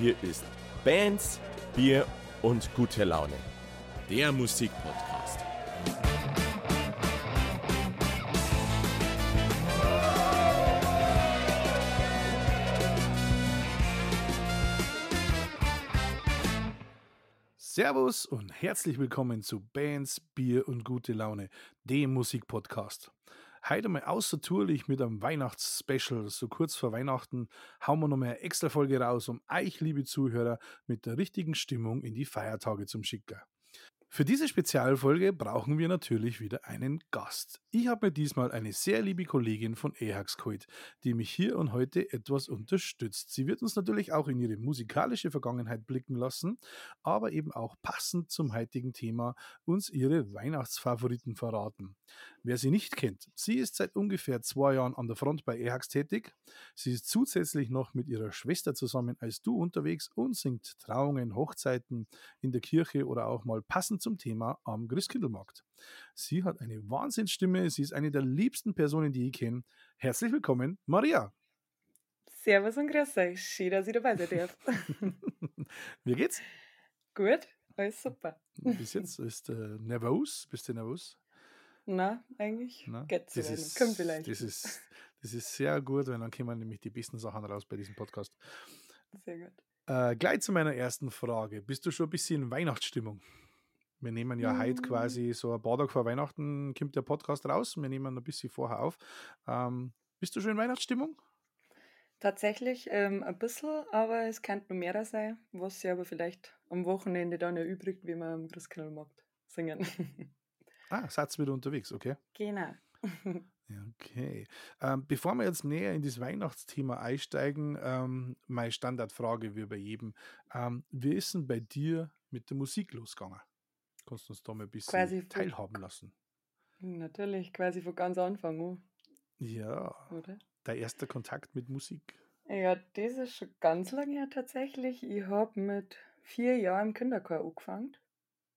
Hier ist Bands, Bier und gute Laune. Der Musikpodcast. Servus und herzlich willkommen zu Bands, Bier und gute Laune, dem Musikpodcast. Heute mal außertourlich mit einem Weihnachtsspecial. So kurz vor Weihnachten hauen wir noch mal eine extra Folge raus, um euch, liebe Zuhörer, mit der richtigen Stimmung in die Feiertage zum Schicken. Für diese Spezialfolge brauchen wir natürlich wieder einen Gast. Ich habe mir diesmal eine sehr liebe Kollegin von EHAX geholt, die mich hier und heute etwas unterstützt. Sie wird uns natürlich auch in ihre musikalische Vergangenheit blicken lassen, aber eben auch passend zum heutigen Thema uns ihre Weihnachtsfavoriten verraten. Wer sie nicht kennt, sie ist seit ungefähr zwei Jahren an der Front bei EHAX tätig. Sie ist zusätzlich noch mit ihrer Schwester zusammen als Du unterwegs und singt Trauungen, Hochzeiten in der Kirche oder auch mal passend zum Thema am Christkindlmarkt. Sie hat eine Wahnsinnsstimme, sie ist eine der liebsten Personen, die ich kenne. Herzlich willkommen, Maria. Servus und grüß euch, schön, dass ich dabei sein darf. Wie geht's? Gut, alles super. Bis jetzt ist äh, nervös, bist du nervös? Na, eigentlich Na, geht's das ist, Kommt vielleicht. Das ist, das ist sehr gut, weil dann kommen nämlich die besten Sachen raus bei diesem Podcast. Sehr gut. Äh, gleich zu meiner ersten Frage. Bist du schon ein bisschen in Weihnachtsstimmung? Wir nehmen ja heute Mm. quasi so ein paar Tage vor Weihnachten kommt der Podcast raus. Wir nehmen ein bisschen vorher auf. Ähm, bist du schon in Weihnachtsstimmung? Tatsächlich ähm, ein bisschen, aber es könnte noch mehr sein, was sich aber vielleicht am Wochenende dann erübrigt, wie wir am Christkindlmarkt singen. Ah, ihr wieder unterwegs, okay. genau. Okay. Ähm, bevor wir jetzt näher in das Weihnachtsthema einsteigen, ähm, meine Standardfrage wie bei jedem. Ähm, wie ist denn bei dir mit der Musik losgegangen? Kannst du uns da mal ein bisschen Quasi von- teilhaben lassen? Natürlich, quasi von ganz Anfang an, Ja, oder? dein erster Kontakt mit Musik. Ja, das ist schon ganz lange her tatsächlich. Ich habe mit vier Jahren im Kinderchor angefangen.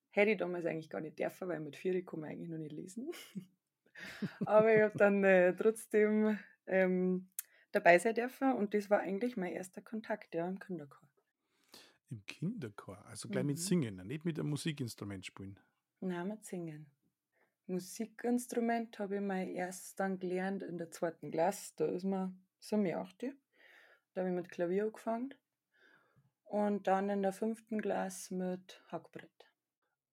Hätte ich damals eigentlich gar nicht dürfen, weil mit vier kann man eigentlich noch nicht lesen. Aber ich habe dann äh, trotzdem ähm, dabei sein dürfen und das war eigentlich mein erster Kontakt, ja, im Kinderchor. Im Kinderchor, also gleich mit Mhm. Singen, nicht mit einem Musikinstrument spielen. Nein, mit Singen. Musikinstrument habe ich mal erst dann gelernt in der zweiten Klasse. Da ist man so mir achte. Da habe ich mit Klavier angefangen. Und dann in der fünften Klasse mit Hackbrett.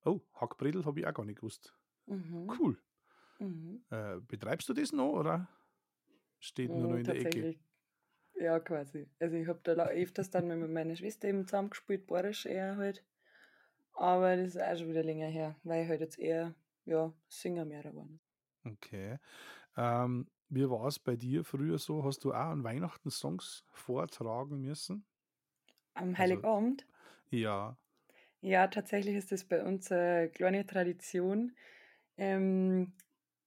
Oh, Hackbredel habe ich auch gar nicht gewusst. Mhm. Cool. Mhm. Äh, betreibst du das noch oder steht nur noch in der Ecke? Ja, quasi. Also ich habe da öfters dann mit meiner Schwester eben zusammengespielt, borisch eher halt. Aber das ist auch schon wieder länger her, weil ich halt jetzt eher, ja, Singer mehr geworden. Okay. Ähm, wie war es bei dir früher so? Hast du auch an Weihnachten Songs vortragen müssen? Am Also- Heiligabend, Ja. ja, tatsächlich ist das bei uns eine kleine Tradition. Ähm,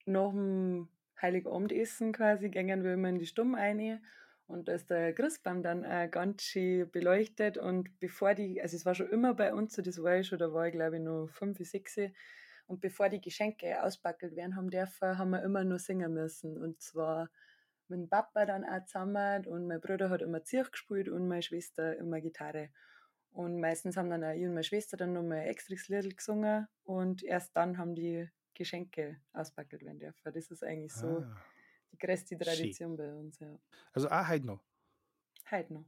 nach dem Heiligabendessen quasi gehen wir immer in die Stumm rein und da ist der Christbaum dann auch ganz schön beleuchtet und bevor die, also es war schon immer bei uns so, das war ich schon, da war ich glaube ich noch fünf, sechs und bevor die Geschenke auspackelt werden haben dürfen, haben wir immer nur singen müssen und zwar mit dem Papa dann auch zusammen und mein Bruder hat immer Zirch gespielt und meine Schwester immer Gitarre. Und meistens haben dann auch ich und meine Schwester dann nochmal ein Lied gesungen und erst dann haben die Geschenke auspackelt werden dürfen. Das ist eigentlich so Ah. Die größte Tradition bei uns, ja. Also auch heute noch. Heute noch.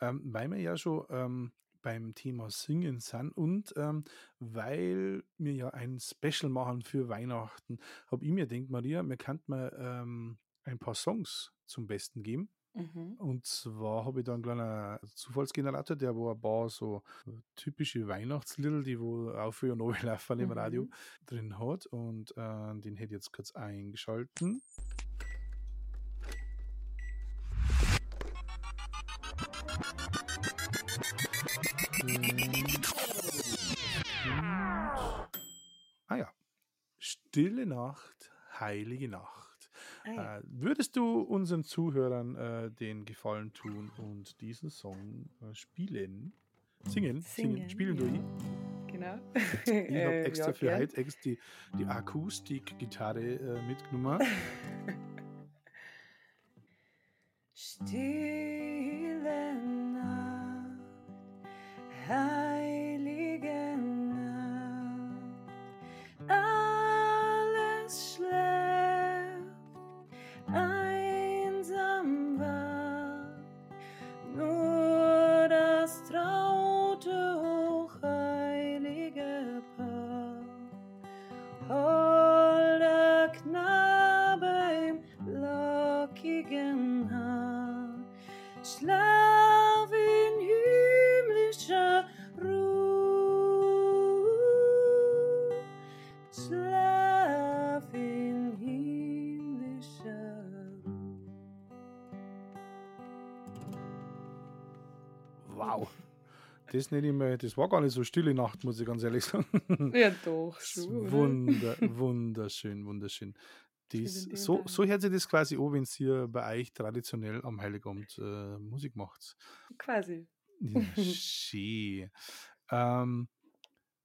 Ähm, weil wir ja schon ähm, beim Thema Singen sind und ähm, weil wir ja ein Special machen für Weihnachten, habe ich mir gedacht, Maria, mir kann mal ähm, ein paar Songs zum Besten geben. Mhm. Und zwar habe ich da einen kleinen Zufallsgenerator, der wo ein paar so typische Weihnachtslieder, die wo auf und runter laufen im Mhm. Radio, drin hat. Und äh, den hätte ich jetzt kurz eingeschalten. Stille Nacht, heilige Nacht. Ah, ja. Äh, würdest du unseren Zuhörern äh, den Gefallen tun und diesen Song äh, spielen? Singen? Singen, spielen ja. durch. Genau. Ich habe Äh, extra ja, für heute extra die, die Akustikgitarre äh, mitgenommen. Stille Nacht, Das nicht immer, das war gar nicht so stille Nacht, muss ich ganz ehrlich sagen. Ja, doch, schon. Wunder, wunderschön, wunderschön. Das, lieben so, so hört sich das quasi an, wenn ihr bei euch traditionell am Heiligabend äh, Musik macht. Quasi. Ja, schön. Ähm,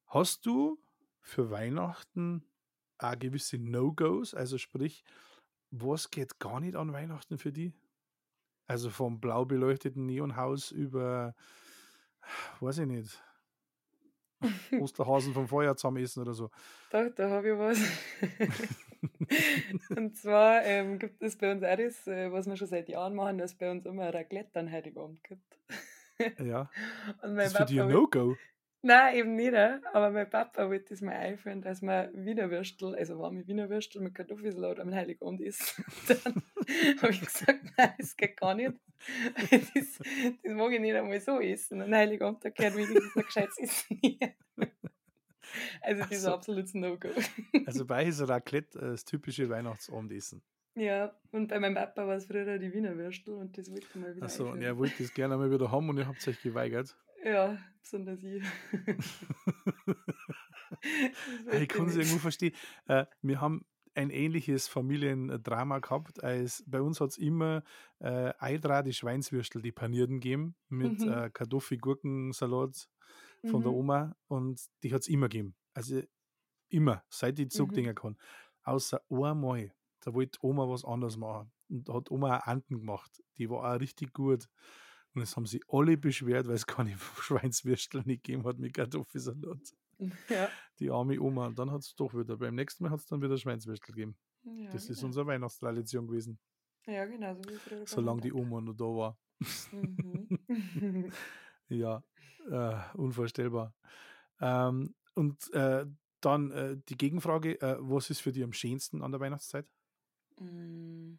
hast du für Weihnachten auch gewisse No-Gos? Also sprich, was geht gar nicht an Weihnachten für die? Also vom blau beleuchteten Neonhaus über, weiß ich nicht, Osterhasen vom Feuer zusammen essen oder so. Doch, da habe ich was. Und zwar ähm, gibt es bei uns auch das, äh, was wir schon seit Jahren machen, dass es bei uns immer Raclette an Heiligabend gibt. Ja, Und mein das ist für dich ein No-Go. Nein, eben nicht. Aber mein Papa wollte das mal einführen, dass man Wiener Würstel, also warme Wiener Würstel mit Kartoffelsalat am Heiligabend isst. Dann habe ich gesagt, nein, das geht gar nicht. Das, das mag ich nicht einmal so essen. Am Heiligabend, da gehört wenigstens ein gescheites Essen her. Also das ist so. ein absolutes No-Go. Also bei ist Raclette äh, das typische Weihnachtsabendessen. Ja, und bei meinem Papa war es früher die Wiener Würstel und das wollte ich mal wieder Achso, und er wollte das gerne mal wieder haben und ihr habt euch geweigert. Ja, besonders ich. Ich kann es irgendwo verstehen. Äh, wir haben ein ähnliches Familiendrama gehabt. Als bei uns hat es immer äh, Eidra, die Schweinswürstel, die panierten gegeben mit Mhm. äh, Kartoffel, Gurkensalat von der Mhm. Oma und die hat es immer gegeben. Also immer, seit ich Mhm. zurückdenken kann. Außer einmal, da wollte Oma was anderes machen. Und da hat Oma auch Anten gemacht. Die war auch richtig gut. Und es haben sie alle beschwert, weil es keine Schweinswürstel nicht gegeben hat mit Kartoffelsalat. Ja. Die arme Oma. Und dann hat es doch wieder. Beim nächsten Mal hat es dann wieder Schweinswürstel gegeben. Ja, das ist genau. unsere Weihnachtstradition gewesen, Ja, genau, so solange die Oma noch da war. Mhm. Ja, äh, unvorstellbar. Ähm, und äh, dann äh, die Gegenfrage: äh, Was ist für dich am schönsten an der Weihnachtszeit? Mm,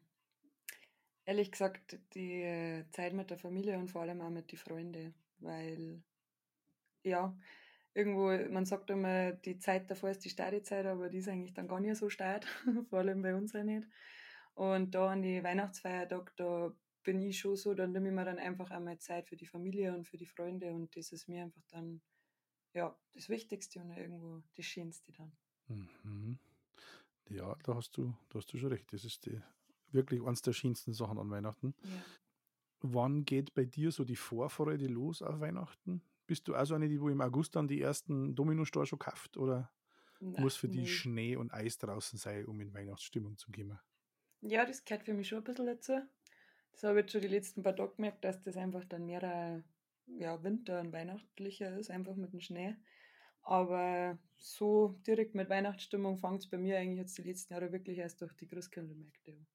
Ehrlich gesagt, die Zeit mit der Familie und vor allem auch mit den Freunden, weil ja, irgendwo, man sagt immer, die Zeit davor ist die Stadezeit, aber die ist eigentlich dann gar nicht so stark, vor allem bei uns auch nicht. Und da an die Weihnachtsfeiertag, da bin ich schon so, dann nehme ich mir dann einfach einmal Zeit für die Familie und für die Freunde und das ist mir einfach dann, ja, das Wichtigste und irgendwo das Schönste dann. Mhm. Ja, da hast du, da hast du schon recht. Das ist die, wirklich eines der schönsten Sachen an Weihnachten. Ja. Wann geht bei dir so die Vorfreude los auf Weihnachten? Bist du also eine, die wo im August dann die ersten Domino-Store schon kauft? Oder Na, muss für die nee. Schnee und Eis draußen sein, um in Weihnachtsstimmung zu kommen? Ja, das gehört für mich schon ein bisschen dazu. Das habe ich jetzt schon die letzten paar Tage gemerkt, dass das einfach dann mehr ein, ja, Winter- und weihnachtlicher ist, einfach mit dem Schnee. Aber so direkt mit Weihnachtsstimmung fängt es bei mir eigentlich jetzt die letzten Jahre wirklich erst durch die Christkindlmärkte an.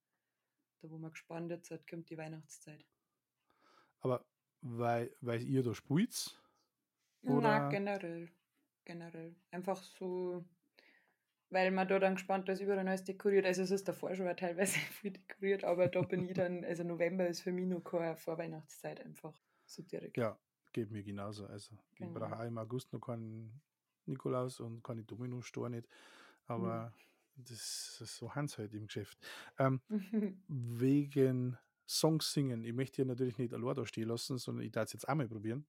Da wo man gespannt jetzt hat, kommt die Weihnachtszeit. Aber weil, weil ihr da spielt? Na, Oder- generell. Generell. Einfach so, weil man da dann gespannt ist, überall alles dekoriert. Also es ist davor schon teilweise viel dekoriert, aber da bin ich dann, also November ist für mich noch keine Vorweihnachtszeit einfach so direkt. Ja, geht mir genauso. Also, ich Genau. brauche auch im August noch keinen Nikolaus und keine Domino-Store nicht. Aber das ist so Hans halt im Geschäft. Ähm, wegen Songs singen. Ich möchte hier natürlich nicht allein da stehen lassen, sondern ich darf es jetzt auch mal probieren.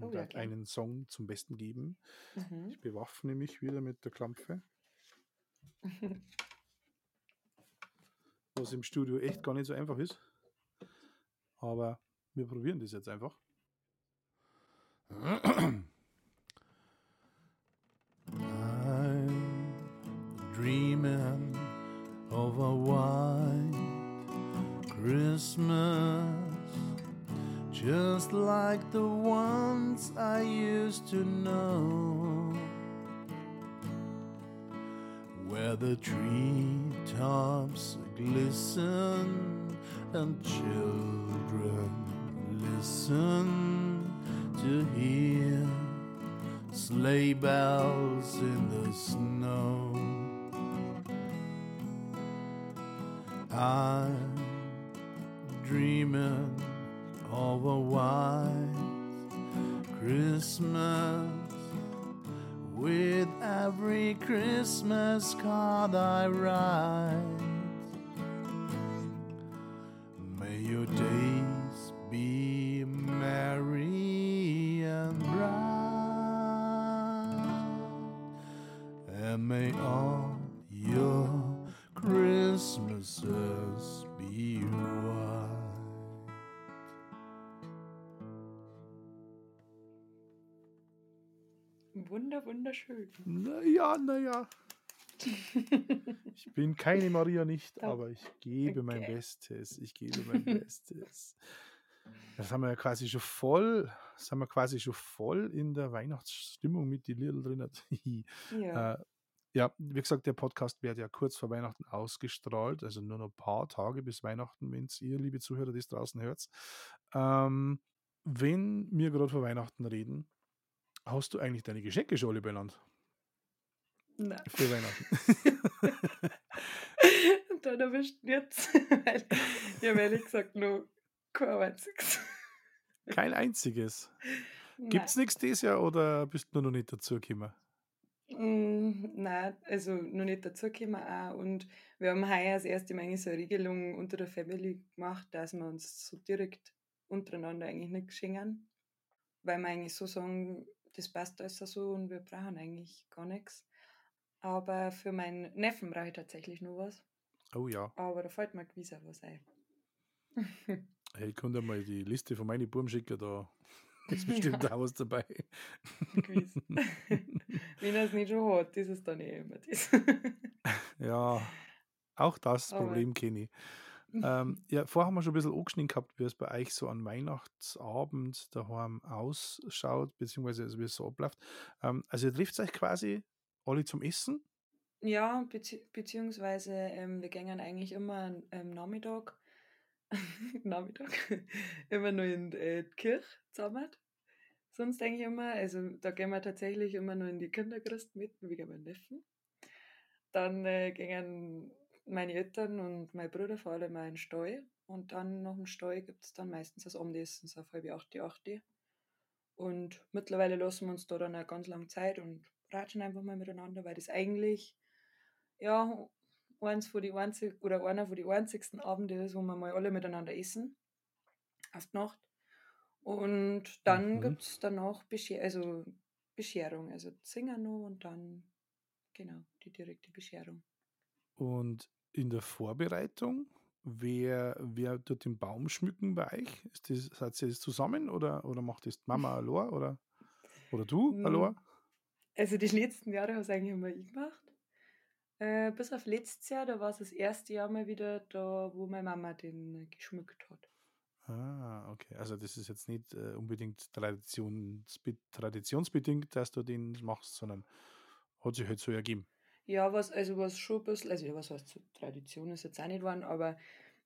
Oh Und ja, darf gern. einen Song zum Besten geben. Mhm. Ich bewaffne mich wieder mit der Klampfe, was im Studio echt gar nicht so einfach ist. Aber wir probieren das jetzt einfach. dreaming of a white Christmas, just like the ones I used to know, where the treetops glisten and children listen to hear sleigh bells in the snow. I'm dreaming of a white Christmas. With every Christmas card I write, Naja, naja. Ich bin keine Maria nicht, aber ich gebe mein okay. Bestes. Ich gebe mein Bestes. Das haben wir ja quasi schon voll, das haben wir quasi schon voll in der Weihnachtsstimmung mit die Liedl drin. Ja. Äh, ja, wie gesagt, der Podcast wird ja kurz vor Weihnachten ausgestrahlt, also nur noch ein paar Tage bis Weihnachten, wenn ihr, liebe Zuhörer, das draußen hört. Ähm, wenn wir gerade vor Weihnachten reden, hast du eigentlich deine Geschenke schon alle benannt Nein. für Weihnachten? da erwischt jetzt. Weil ich habe ehrlich gesagt noch kein einziges. Kein einziges. Gibt es nichts dieses Jahr oder bist du noch nicht dazu gekommen? Mm, Nein, also noch nicht dazugekommen auch. Und wir haben heuer das erste Mal so eine Regelung unter der Family gemacht, dass wir uns so direkt untereinander eigentlich nicht schenken. Weil wir eigentlich so sagen, das passt alles so und wir brauchen eigentlich gar nichts. Aber für meinen Neffen brauche ich tatsächlich noch was. Oh ja, Aber da fällt mir gewiss auch was ein. hey, ich konnte mal die Liste von meinen Buben schicken, da ist bestimmt auch was dabei. gewiss. Wenn er es nicht schon hat, ist dann eh immer das. ja, auch das Aber- Problem kenne ich. Ähm, ja, vorher haben wir schon ein bisschen angeschnitten gehabt, wie es bei euch so an Weihnachtsabend daheim ausschaut, beziehungsweise also wie es so abläuft. Ähm, also ihr trifft euch quasi alle zum Essen? Ja, bezieh beziehungsweise ähm, wir gehen eigentlich immer am Nachmittag, Nachmittag, immer nur in äh, die Kirche zusammen. Sonst eigentlich immer, also da gehen wir tatsächlich immer nur in die Kinderchrist mit, wegen meinem Neffen. Dann äh, gehen meine Eltern und mein Bruder vor allem in den Stall. Und dann nach dem Stall gibt es dann meistens das Abendessen, so auf halb acht, acht. Und mittlerweile lassen wir uns da dann auch ganz lange Zeit und ratschen einfach mal miteinander, weil das eigentlich ja, eins von die einzig, oder einer von die einzigsten Abende ist, wo wir mal alle miteinander essen. Auf die Nacht. Und dann Mhm. gibt es danach Bescher also Bescherung. Also singen noch und dann, genau, die direkte Bescherung. Und in der Vorbereitung, wer, wer tut den Baum schmücken bei euch? Ist das, seid ihr das zusammen oder, oder macht das Mama allein oder, oder du allein? Also die letzten Jahre habe es eigentlich immer ich gemacht. Äh, bis auf letztes Jahr, da war es das erste Jahr mal wieder da, wo meine Mama den äh, geschmückt hat. Ah, okay. Also das ist jetzt nicht äh, unbedingt traditionsbe traditionsbedingt, dass du den machst, sondern hat sich halt so ergeben. Ja, was, also was schon ein bisschen, also ja, was heißt so, Tradition ist jetzt auch nicht geworden, aber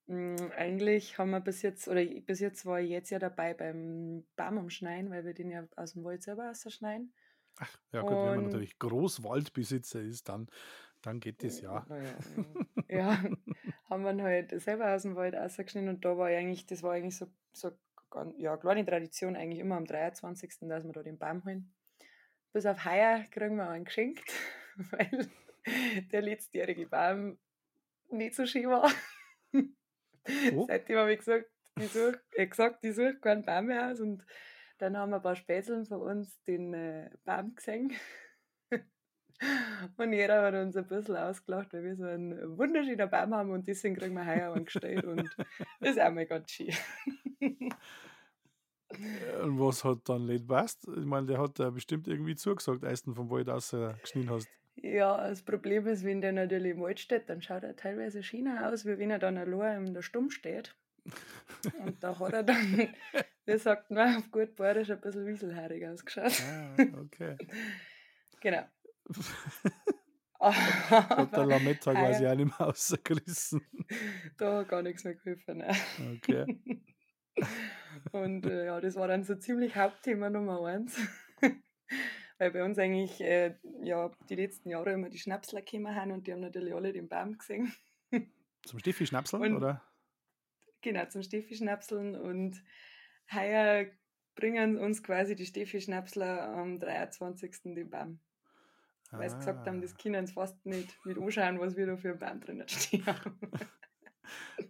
mh, eigentlich haben wir bis jetzt, oder ich- bis jetzt war ich jetzt ja dabei beim Baum umschneiden, weil wir den ja aus dem Wald selber ausschneiden. Ach, ja gut, wenn man Und- natürlich Großwaldbesitzer ist, dann, dann geht das ja. Naja, ja, haben wir halt selber aus dem Wald ausgeschnitten und da war ich eigentlich, das war eigentlich so, so ja, kleine Tradition eigentlich immer am 23., dass wir da den Baum holen. Bis auf heuer kriegen wir einen geschenkt, weil der letztjährige Baum nicht so schön war. Oh. Seitdem habe ich gesagt, ich such, äh, gesagt, ich suche keinen Baum mehr aus und dann haben ein paar Spätzeln von uns den äh, Baum gesehen. Und jeder hat uns ein bisschen ausgelacht, weil wir so einen wunderschönen Baum haben und deswegen kriegen wir heuer einen gestellt und das ist auch mal ganz schön. Äh, Und was hat dann nicht passt? Ich meine, der hat bestimmt irgendwie zugesagt, als du vom Wald aus äh, geschnitten hast. Ja, das Problem ist, wenn der natürlich im Wald steht, dann schaut er teilweise schöner aus, wie wenn er dann allein in der Stumm steht. Und da hat er dann, wie sagt man auf gut Bayerisch, ein bisschen wieselhaarig ausgeschaut. Ah, okay. Genau. Hat der Lametta quasi heuer- auch nicht mehr rausgerissen. da hat gar nichts mehr geholfen. Ne? Okay. Und äh, ja, das war dann so ziemlich Hauptthema Nummer eins. Weil bei uns eigentlich äh, ja, die letzten Jahre immer die Schnapsler gekommen haben und die haben natürlich alle den Baum gesehen. Zum Steffi Schnapseln, Und- oder? Genau, zum Steffi-Schnapseln und heuer bringen uns quasi die Steffi Schnapsler am 23. die Baum. Weil sie gesagt haben, das Ah. können sie fast nicht mit anschauen, was wir da für ein Baum drinnen stehen haben.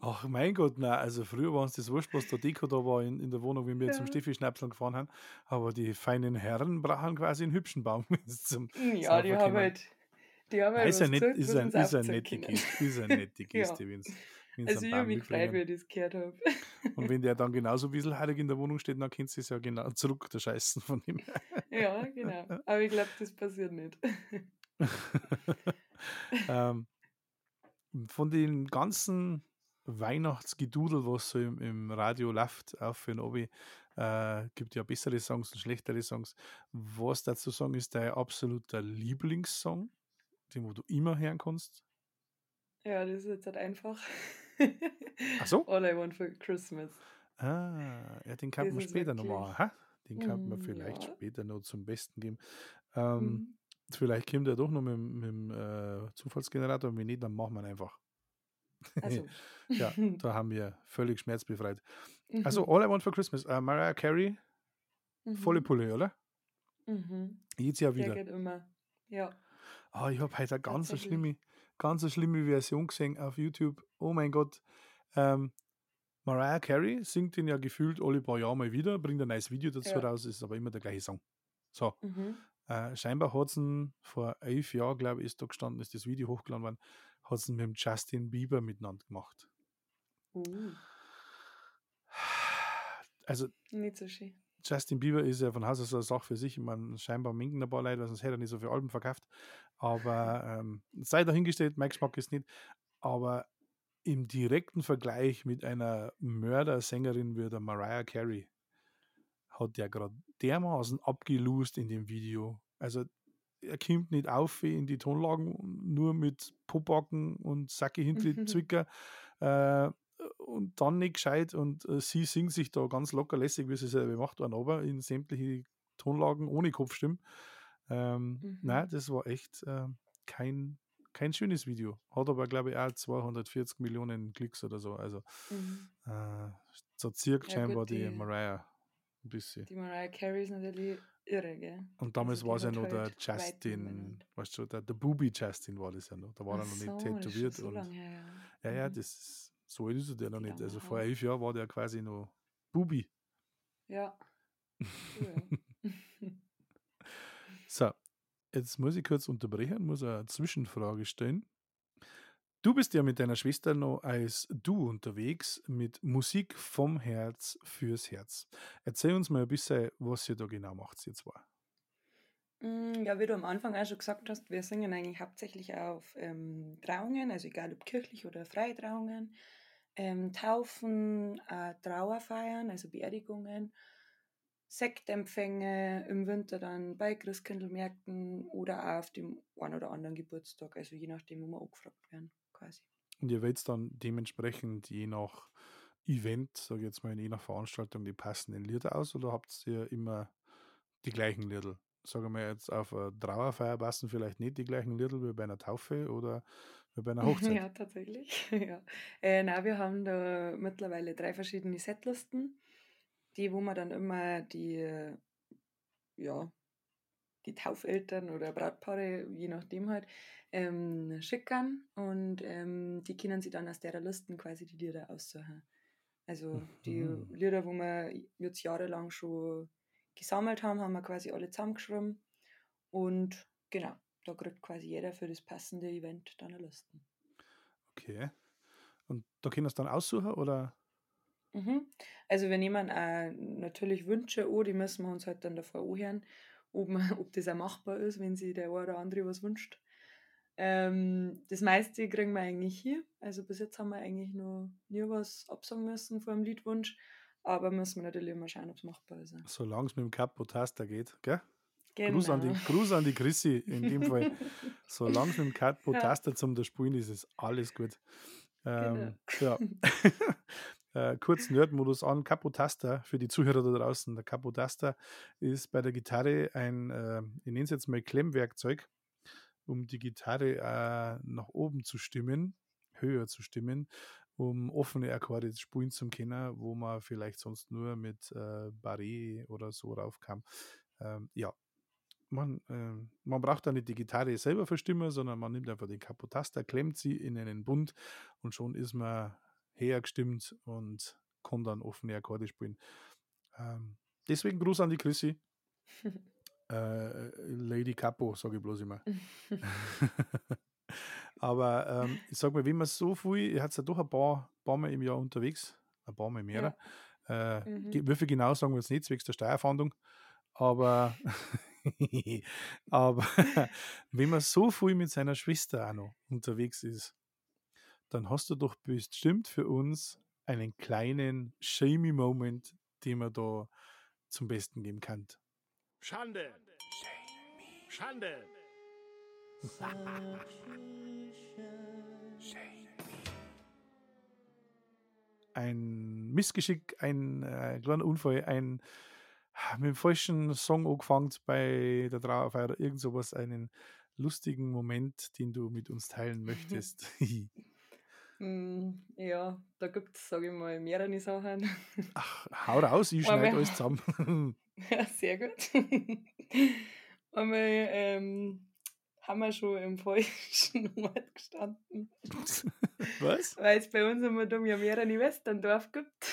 Ach mein Gott, nein, also früher war uns das wurscht, was da Deko da war in, in der Wohnung, wie wir Ja. zum Steffi-Schnapseln gefahren haben. Aber die feinen Herren brauchen quasi einen hübschen Baum, zum Ja, die Saufen haben halt. Die haben Ja, halt ist ja was nett, gesagt, ist ein, ist eine nette. Geste, ist eine nette Ja. Geste, wenn Also ich habe mich gefreut, wie ich das gehört habe. Und wenn der dann genauso ein bisschen haarig in der Wohnung steht, dann kennst du es ja genau zurück, der Scheißen von ihm. ja, genau. Aber ich glaube, das passiert nicht. ähm, von den ganzen Weihnachtsgedudel, was so im, im Radio läuft, auf für Obi, äh, gibt ja bessere Songs und schlechtere Songs. Was dazu sagen ist dein absoluter Lieblingssong, den wo du immer hören kannst? Ja, das ist jetzt halt einfach. Ach so? All I want for Christmas. Ah, ja, den kann man später noch wirklich- machen. Ha? Den kann man Mm, vielleicht ja. später noch zum Besten geben. Ähm, Mhm. Vielleicht kommt er doch noch mit, dem- mit dem äh, Zufallsgenerator, wenn nicht, dann machen wir ihn einfach. Also. Ja, da haben wir völlig schmerzbefreit. Mhm. Also, All I Want for Christmas, äh, Mariah Carey, volle Mhm. Pulle, oder? Mhm. Jedes Jahr Der wieder. geht immer. Ja. Ah, ich habe heute eine ganz schlimme, ganz eine schlimme Version gesehen auf YouTube. Oh mein Gott. Ähm, Mariah Carey singt ihn ja gefühlt alle paar Jahre mal wieder, bringt ein neues Video dazu Ja. raus, ist aber immer der gleiche Song. So, Mhm. äh, scheinbar hat sie vor elf Jahren, glaube ich, ist da gestanden, ist das Video hochgeladen worden, hat sie mit dem Justin Bieber miteinander gemacht. Uh, Also, nicht so schön. Justin Bieber ist ja von Haus aus so eine Sache für sich. Ich meine, scheinbar minken ein paar Leute, weil sonst hätte er nicht so viele Alben verkauft. Aber ähm, sei dahingestellt, mein Geschmack ist nicht. Aber im direkten Vergleich mit einer Mördersängerin wie der Mariah Carey hat der gerade dermaßen abgelust in dem Video. Also er kommt nicht auf wie in die Tonlagen, nur mit Popacken und Sacke hinter Zwicker. Äh, und dann nicht gescheit und äh, sie singt sich da ganz locker lässig, wie sie es selber macht, an aber in sämtliche Tonlagen ohne Kopfstimmen. Ähm, Mhm. Nein, das war echt äh, kein, kein schönes Video. Hat aber, glaube ich, auch 240 Millionen Klicks oder so. Also Mhm. äh, so zirkt Ja, scheinbar gut, die, die- Mariah ein bisschen. Die Mariah Carey ist natürlich irre, gell? Und damals also war es ja noch der halt weit Justin, weißt du, der, der Booby Justin war das ja noch. Da war er noch nicht so, schon tätowiert. So und, her, ja, ja. ja, Mhm. das ist, so alt ist er der noch nicht. Also vor Haare. elf Jahren war der quasi noch Bubi. Ja. ja. So, jetzt muss ich kurz unterbrechen, muss eine Zwischenfrage stellen. Du bist ja mit deiner Schwester noch als Du unterwegs mit Musik vom Herz fürs Herz. Erzähl uns mal ein bisschen, was ihr da genau macht, ihr zwei. Mm, Ja, wie du am Anfang auch schon gesagt hast, wir singen eigentlich hauptsächlich auf ähm, Trauungen, also egal ob kirchlich oder freie Trauungen, ähm, Taufen, äh, Trauerfeiern, also Beerdigungen, Sektempfänge im Winter dann bei Christkindlmärkten oder auch auf dem einen oder anderen Geburtstag, also je nachdem, wo wir angefragt werden, quasi. Und ihr wählt dann dementsprechend je nach Event, sage ich jetzt mal, je nach Veranstaltung die passenden Lieder aus oder habt ihr immer die gleichen Lieder? Sagen wir jetzt auf einer Trauerfeier passen vielleicht nicht die gleichen Lieder wie bei einer Taufe oder bei einer Hochzeit. Ja, tatsächlich. ja. Äh, na, wir haben da mittlerweile drei verschiedene Setlisten, die, wo man dann immer die, äh, ja, die Taufeltern oder Brautpaare, je nachdem halt, ähm, schickern und ähm, die können sie dann aus der Listen quasi die Lieder aussuchen. Also die Mhm. Lieder, wo wir jetzt jahrelang schon gesammelt haben, haben wir quasi alle zusammengeschrieben und genau, da kriegt quasi jeder für das passende Event dann eine Liste. Okay. Und da können wir es dann aussuchen oder? Mhm. Also wir nehmen auch natürlich Wünsche an, die müssen wir uns halt dann davor anhören, ob, man, ob das auch machbar ist, wenn sich der eine oder andere was wünscht. Ähm, das meiste kriegen wir eigentlich hier. Also bis jetzt haben wir eigentlich noch nie was absagen müssen vor einem Liedwunsch, aber müssen wir natürlich immer schauen, ob es machbar ist. Solange es mit dem Capotaster geht, gell? Genau. Gruß, an die, Gruß an die Chrissy in dem Fall. Solange es mit dem Capotaster zum der Spielen ist, ist alles gut. Ähm, ja. äh, kurz Nerd-Modus an. Capotaster für die Zuhörer da draußen. Der Capotaster ist bei der Gitarre ein, äh, ich nenne es jetzt mal Klemmwerkzeug, um die Gitarre äh, nach oben zu stimmen, höher zu stimmen. um offene Akkorde spielen zu können, wo man vielleicht sonst nur mit äh, Barré oder so raufkam. Ähm, ja, man, äh, man braucht da nicht die Gitarre selber verstimmen, sondern man nimmt einfach den Kapotaster, klemmt sie in einen Bund und schon ist man hergestimmt und kann dann offene Akkorde spielen. Ähm, deswegen Gruß an die Chrissy. äh, Lady Capo, sage ich bloß immer. Aber ähm, ich sage mal, wenn man so viel, ihr habt ja doch ein paar, paar Mal im Jahr unterwegs, ein paar Mal mehr. Ja. Äh, mhm. Wie viel genau sagen wir jetzt nicht, zwecks der Steuerfahndung. Aber, aber wenn man so viel mit seiner Schwester auch noch unterwegs ist, dann hast du doch bestimmt für uns einen kleinen shamey Moment, den man da zum Besten geben kann. Schande! Schande! ein Missgeschick, ein äh, kleiner Unfall, ein mit dem falschen Song angefangen bei der Trauerfeier oder irgend sowas, einen lustigen Moment, den du mit uns teilen möchtest. Hm, ja, da gibt es, sage ich mal, mehrere Sachen. Ach, hau raus, ich schneide alles zusammen. ja, sehr gut. Einmal ähm, haben wir schon im falschen Ort gestanden. Was? Weil es bei uns immer dumm ja mehrere Westerndorf gibt.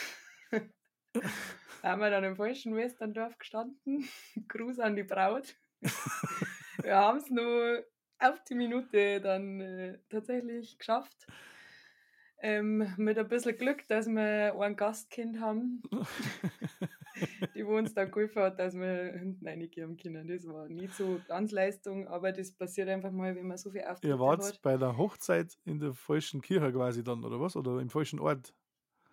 Haben wir dann im falschen Westerndorf gestanden. Gruß an die Braut. wir haben es nur auf die Minute dann äh, tatsächlich geschafft. Ähm, mit ein bisschen Glück, dass wir ein Gastkind haben die wo uns dann geholfen hat, dass wir hinten reingehen können. Das war nicht so ganz Leistung, aber das passiert einfach mal, wenn man so viel Auftritte Ihr wart hat. bei der Hochzeit in der falschen Kirche quasi dann, oder was? Oder im falschen Ort?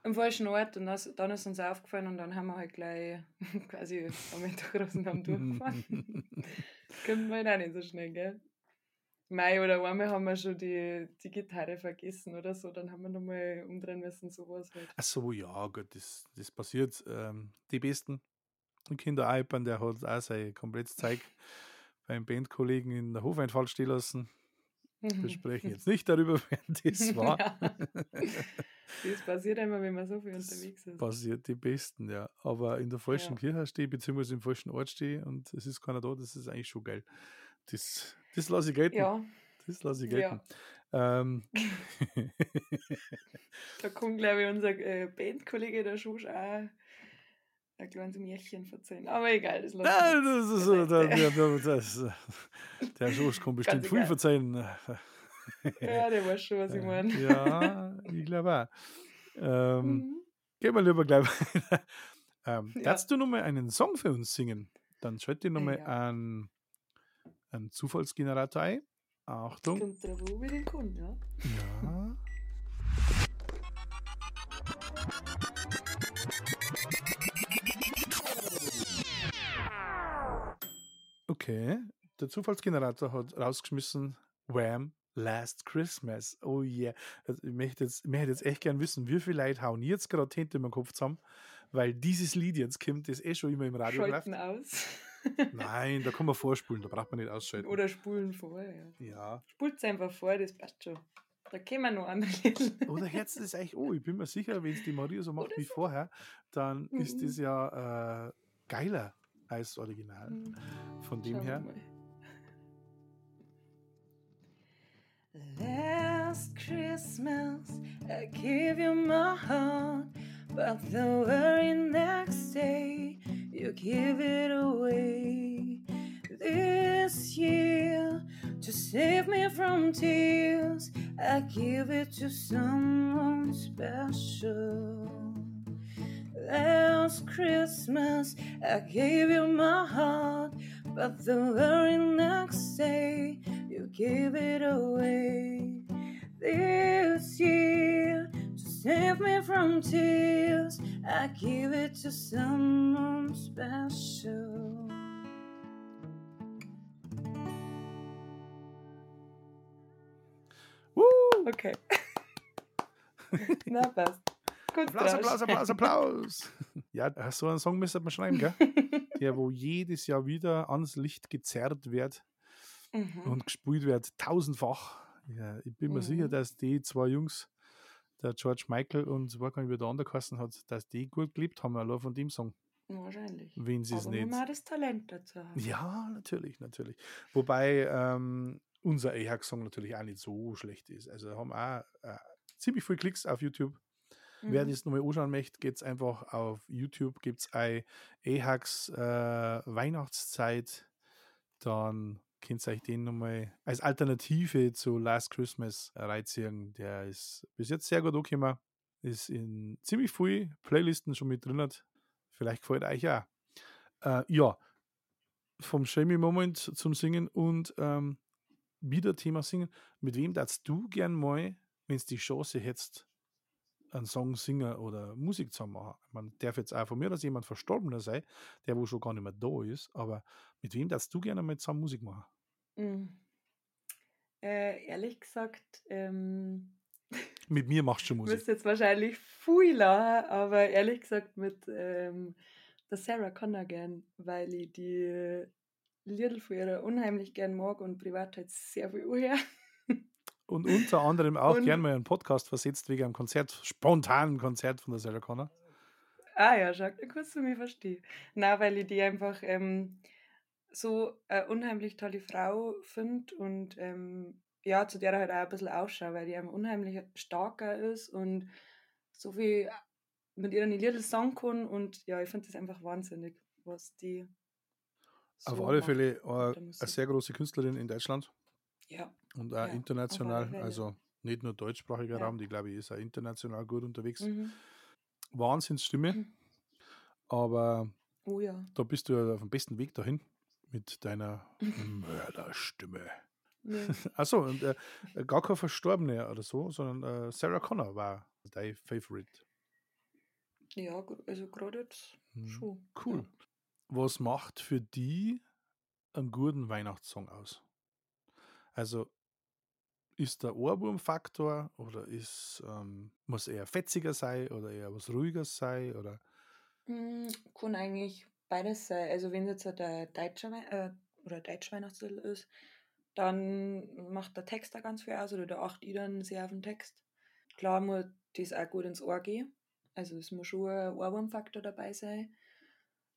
Im falschen Ort und das, dann ist uns aufgefallen und dann haben wir halt gleich quasi am Mittag und haben durchgefahren. Kommt man halt auch nicht so schnell, gell? Mei oder einmal haben wir schon die, die Gitarre vergessen oder so, dann haben wir nochmal umdrehen müssen, sowas halt. Ach so, ja, gut, das, das passiert. Ähm, die Besten. Kinder Alpern, der hat auch sein komplettes Zeug beim Bandkollegen in der Hofeinfall stehen lassen. Wir sprechen jetzt nicht darüber, wer das war. Ja. Das passiert immer, wenn man so viel das unterwegs ist. Passiert die Besten, ja. Aber in der falschen ja. Kirche stehe, beziehungsweise im falschen Ort stehe und es ist keiner da, das ist eigentlich schon geil. Das, das lasse ich gelten. Ja. Das lasse ich gelten. Ja. Ähm. da kommt, glaube ich, unser äh, Bandkollege, der Schusch, auch ein kleines Märchen verzeihen. Aber egal, das lasse ich. das ist so, der, der, das, der Schusch kann bestimmt viel verzeihen. ja, der weiß schon, was ich meine. ja, ich glaube auch. Ähm, mhm. Gehen wir lieber gleich weiter. Ähm, ja. Darfst du nochmal einen Song für uns singen? Dann schalte ich nochmal ja. an einen Zufallsgenerator ein. Achtung. Kommt der wir den Kunden, ja? Ja. Okay, der Zufallsgenerator hat rausgeschmissen Wham! Last Christmas. Oh yeah. Also ich möchte jetzt, ich möchte jetzt echt gern wissen, wie viele Leute hauen jetzt gerade hinter meinem Kopf zusammen, weil dieses Lied jetzt kommt, das eh schon immer im Radio Schalten aus. Nein, da kann man vorspulen, da braucht man nicht ausschalten. Oder spulen vor, ja. Ja. Spult einfach vor, das passt schon. Da können wir noch andere Oder jetzt ist eigentlich, oh, ich bin mir sicher, wenn es die Maria so macht Oder wie so. vorher, dann mhm. ist das ja äh, geiler als Original. Mhm. Von dem Schauen her. Last Christmas I gave you my heart, but the very next day you give it away. This year, to save me from tears, I give it to someone special. Last Christmas, I gave you my heart, but the very next day, you gave it away. This year, to Save me from tears. I give it to someone special. Woo! Okay. Na, passt. Gut Applaus, Applaus, Applaus, Applaus. ja, so einen Song müsste man schreiben, gell? Der, wo jedes Jahr wieder ans Licht gezerrt wird mhm. und gespielt wird, tausendfach. Ja, ich bin mir mhm. sicher, dass die zwei Jungs der George Michael und war gar nicht, wie der andere hat, dass die gut gelebt haben, allein von dem Song. Wahrscheinlich. Wenn sie es nicht. hat das Talent dazu haben. Ja, natürlich, natürlich. Wobei ähm, unser AHAC-Song natürlich auch nicht so schlecht ist. Also haben auch äh, ziemlich viele Klicks auf YouTube. Wer Mhm. das nochmal anschauen möchte, geht es einfach auf YouTube, gibt es AHACs äh, Weihnachtszeit. Dann könnt ihr euch den nochmal als Alternative zu Last Christmas reinziehen. Der ist bis jetzt sehr gut angekommen. Ist in ziemlich vielen Playlisten schon mit drin. Vielleicht gefällt euch auch. Äh, ja, vom Shamey Moment zum Singen und ähm, wieder Thema Singen. Mit wem darfst du gern mal, wenn es die Chance hättest, einen Song singen oder Musik zu machen? Man darf jetzt auch von mir, dass jemand Verstorbener sei, der wo schon gar nicht mehr da ist, aber mit wem darfst du gerne mal zusammen Musik machen? Mhm. Äh, ehrlich gesagt, ähm, Mit mir machst du schon du Musik. wirst jetzt wahrscheinlich viel lachen, aber ehrlich gesagt mit ähm, der Sarah Connor gern, weil ich die Liedl von ihr unheimlich gern mag und privat halt sehr viel anhöre. Und unter anderem auch Und- gern mal einen Podcast versetzt wegen einem Konzert, spontanen Konzert von der Sarah Connor. Ah ja, schau, da kannst du mich verstehen. Na, weil ich die einfach ähm, so eine unheimlich tolle Frau finde und ähm, ja, zu der halt auch ein bisschen ausschaue, weil die einfach unheimlich starker ist und so viel mit ihren Liedern sagen kann und ja, ich finde das einfach wahnsinnig, was die Auf so alle macht Fälle äh, eine sehr große Künstlerin in Deutschland Ja, und auch Ja, international. Also nicht nur deutschsprachiger Ja. Raum, die glaube ich ist auch international gut unterwegs. mhm. Wahnsinnsstimme, Mhm. aber oh ja. da bist du ja auf dem besten Weg dahin mit deiner Mörderstimme. Nee. Achso, und äh, gar kein Verstorbene oder so, sondern äh, Sarah Connor war dein Favorite. Ja, also gerade jetzt Mhm. schon. Cool. Was macht für die einen guten Weihnachtssong aus? Also ist der Ohrwurmfaktor oder ist, ähm, muss eher fetziger sein oder eher was ruhiges sein oder Mm, Kann eigentlich beides sein. Also wenn es jetzt der deutsche äh, oder deutsche Weihnachtslied ist, dann macht der Text da ganz viel aus oder da achte ich dann sehr auf den Text. Klar muss das auch gut ins Ohr gehen. Also es muss schon ein Ohrwurmfaktor dabei sein.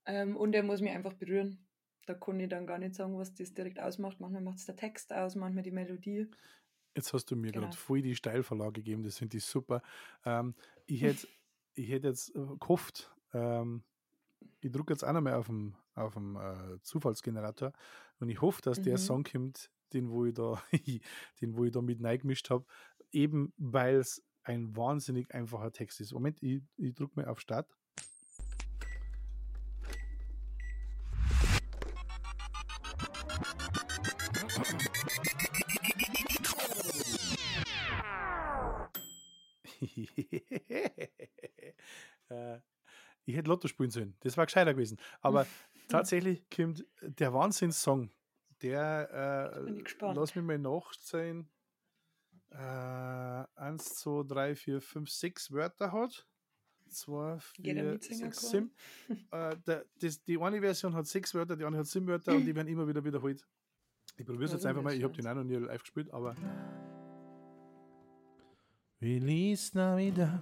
Ähm, und er muss mich einfach berühren. Da kann ich dann gar nicht sagen, was das direkt ausmacht. Manchmal macht es der Text aus, manchmal die Melodie. Jetzt hast du mir Genau. gerade voll die Steilvorlage gegeben, das finde ich super. Ähm, ich hätte ich hätt jetzt äh, gehofft, ähm, ich drücke jetzt auch nochmal auf dem, auf dem äh, Zufallsgenerator und ich hoffe, dass der Mhm. Song kommt, den wo ich da, den wo ich da mit reingemischt habe, eben weil es ein wahnsinnig einfacher Text ist. Moment, ich, ich drücke mal auf Start. Hätte Lotto spielen sollen. Das war gescheiter gewesen. Aber tatsächlich kommt der Wahnsinnssong. Der, äh, gespannt. lass mich mal nachzählen. Äh, eins, zwei, drei, vier, fünf, sechs Wörter hat. Zwei, Jeder vier, mitsingen sechs, kann. sieben. Äh, der, das, die eine Version hat sechs Wörter, die andere hat sieben Wörter und die werden immer wieder wiederholt. Ich probiere es jetzt einfach mal. Ich habe den auch noch nie live gespielt, aber. Feliz Navidad.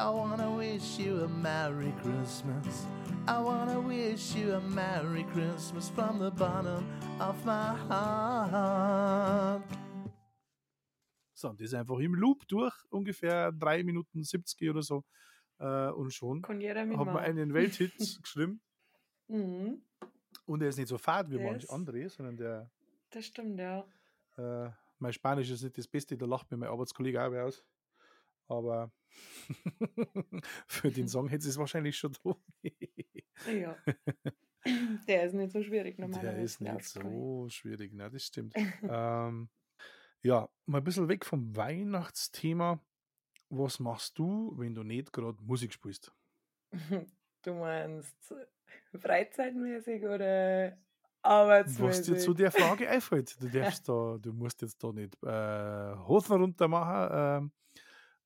I wanna wish you a Merry Christmas. I wanna wish you a Merry Christmas from the bottom of my heart. So, das ist einfach im Loop durch, ungefähr 3 Minuten 70 oder so. Äh, und schon wir mitmachen. einen Welthit geschrieben. Mhm, Und er ist nicht so fad wie Der manch andere, sondern der das stimmt, ja. Äh, mein Spanisch ist nicht das Beste, da lacht mir mein Arbeitskollege auch aus. Aber für den Song hätte es wahrscheinlich schon da. Ja. Der ist nicht so schwierig normalerweise. Der ist nicht so schwierig, ne? das stimmt. ähm, ja, mal ein bisschen weg vom Weihnachtsthema. Was machst du, wenn du nicht gerade Musik spielst? Du meinst freizeitmäßig oder Was dir arbeitsmäßig? zu der Frage einfällt. Du darfst da, du musst jetzt da nicht äh, Hosen runter machen, ähm,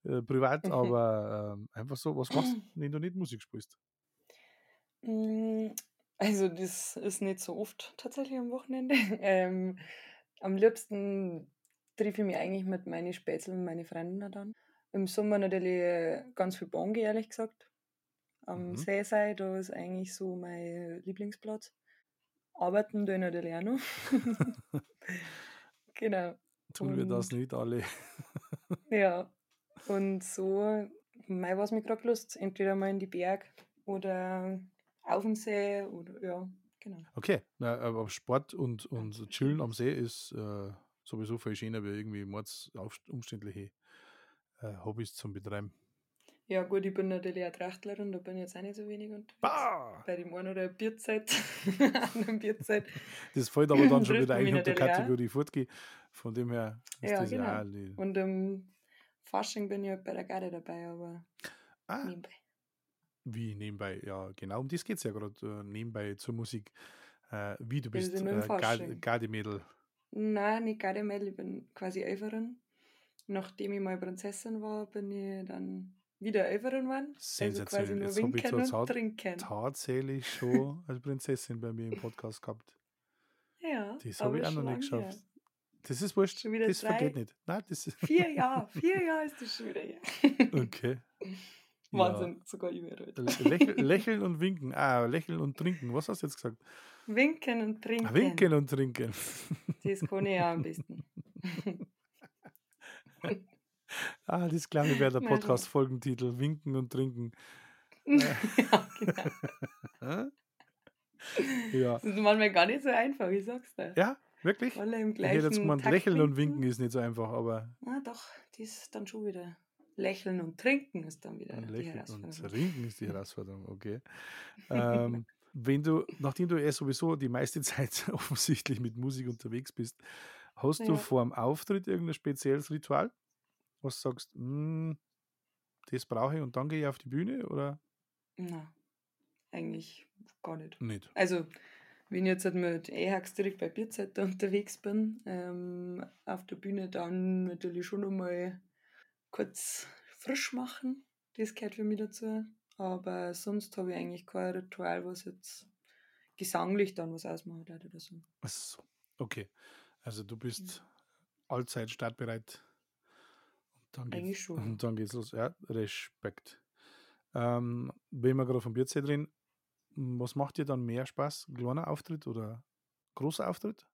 äh, privat, aber ähm, einfach so, was machst du, wenn du nicht Musik spielst? Mm, Also, das ist nicht so oft tatsächlich am Wochenende. Ähm, am liebsten treffe ich mich eigentlich mit meinen Spätzle und meinen Freunden dann. Im Sommer natürlich äh, ganz viel Bonge, ehrlich gesagt. Am Mhm. See sein, da ist eigentlich so mein Lieblingsplatz. Arbeiten tue ich natürlich auch noch. genau. Tun wir das nicht alle? ja, und so, mei, was mir gerade Lust. Entweder mal in die Berg oder auf den See oder ja, genau. Okay, na, aber Sport und, und Chillen am See ist äh, sowieso viel schöner wie irgendwie mords umständliche äh, Hobbys zum Betreiben. Ja, gut, ich bin natürlich auch Trachtlerin, da bin ich jetzt auch nicht so wenig unterwegs. Bah! Bei dem einen oder Bierzeit, an der Bierzeit. Das fällt aber dann schon wieder ein unter. Kategorie Fortgehen. Von dem her ist Ja, das genau. ja auch Und im Fasching bin ich bei der Garde dabei, aber ah, nebenbei. wie nebenbei, ja genau, um das geht es ja gerade, äh, nebenbei zur Musik. Äh, wie du bist äh, Gar- Fasching. Gardemädel. Nein, nicht Gardemädel, ich bin quasi Elferin. Nachdem ich mal Prinzessin war, bin ich dann wieder Elferin geworden. Also quasi Sensationell. nur Jetzt habe ich winken zur und trinken. tatsächlich schon als Prinzessin bei mir im Podcast gehabt. Ja, Das habe ich auch noch nicht lang her. Das ist wurscht. Schon wieder Das vergeht drei- nicht. Nein, das ist Vier Jahre, vier Jahre ist das schon wieder her. okay. Ja. Wahnsinn, sogar ich mir heute. L- Lächeln, lächeln und winken. Ah, lächeln und trinken. Was hast du jetzt gesagt? Winken und trinken. Ah, winken und trinken. Das kann ich auch am besten. Ah, das glaube ich wäre der. Podcast-Folgentitel. Winken und trinken. ja, genau. Ja. Das ist manchmal gar nicht so einfach, ich sag's dir. Ja, wirklich? Alle im Ich gleichen hätte jetzt gemeint, lächeln und winken ist nicht so einfach, aber Ah, doch, das ist dann schon wieder. Lächeln und trinken ist dann wieder und die lächeln und Herausforderung. trinken ist die Herausforderung, okay. Ähm, wenn du, nachdem du eh sowieso die meiste Zeit offensichtlich mit Musik unterwegs bist, hast du Ja. vor dem Auftritt irgendein spezielles Ritual? Was du sagst, "Mm, das brauche ich und dann gehe ich auf die Bühne oder Na, eigentlich gar nicht. nicht? Also, wenn ich jetzt halt mit EHAX direkt bei Bierzeit unterwegs bin, ähm, auf der Bühne dann natürlich schon nochmal kurz frisch machen. Das gehört für mich dazu. Aber sonst habe ich eigentlich kein Ritual, was jetzt gesanglich dann was ausmacht oder so. Ach so, okay. Also du bist allzeit startbereit. Und dann Eigentlich geht's, schon. Und dann geht's los. Ja, Respekt. Ähm, wenn wir gerade vom Bierzeit reden, was macht dir dann mehr Spaß? Kleiner Auftritt oder großer Auftritt?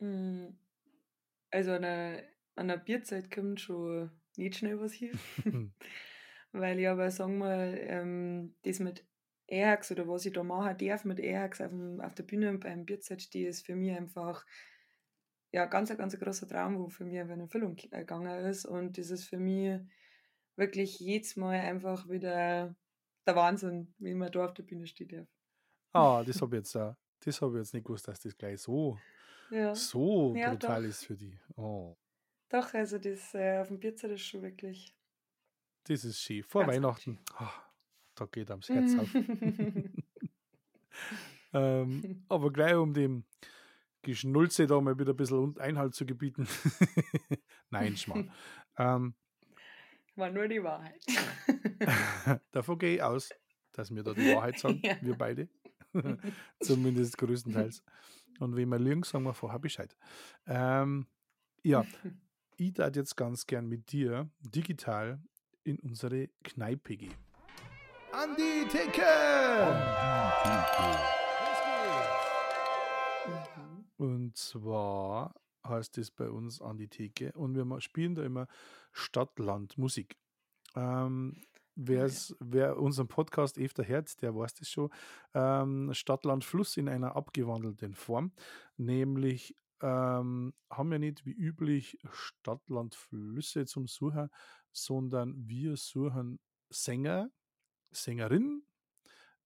Mm, Also an einer, an einer Bierzeit kommt schon nicht schnell was hin. Weil ich aber sagen wir, ähm, das mit Airhacks oder was ich da machen darf mit Airhacks auf, dem- auf der Bühne beim Bierzeit stehen, ist für mich einfach ja, ganz, ein ganz ein großer Traum, wo für mich einfach in Erfüllung ge- gegangen ist. Und das ist für mich wirklich jedes Mal einfach wieder der Wahnsinn, wie man da auf der Bühne stehen darf. ah, das habe ich jetzt auch. Das habe ich jetzt nicht gewusst, dass das gleich so, Ja, so Ja, brutal doch. ist für die. Oh, doch, also das äh, auf dem Bierzeit ist schon wirklich. das ist schön. Vor Ganz, Weihnachten. Ah, da geht am Herz auf. Ähm, aber gleich um dem Geschnulze da mal wieder ein bisschen Einhalt zu gebieten. Nein, Schmarrn. ähm, War nur die Wahrheit. davon gehe ich aus, dass wir da die Wahrheit sagen, Ja. wir beide. Zumindest größtenteils. Und wenn wir lügen, sagen wir vorher Bescheid. Ähm, ja, ich darf jetzt ganz gern mit dir digital in unsere Kneipe gehen. An die Theke! Mhm. Und zwar heißt es bei uns an die Theke und wir spielen da immer Stadt-Land-Musik. Ähm, wer's, wer unseren Podcast öfter hört, der weiß das schon. Ähm, Stadt, Land, Fluss in einer abgewandelten Form. Nämlich ähm, haben wir nicht wie üblich Stadt, Land, Flüsse zum Suchen, sondern wir suchen Sänger, Sängerinnen,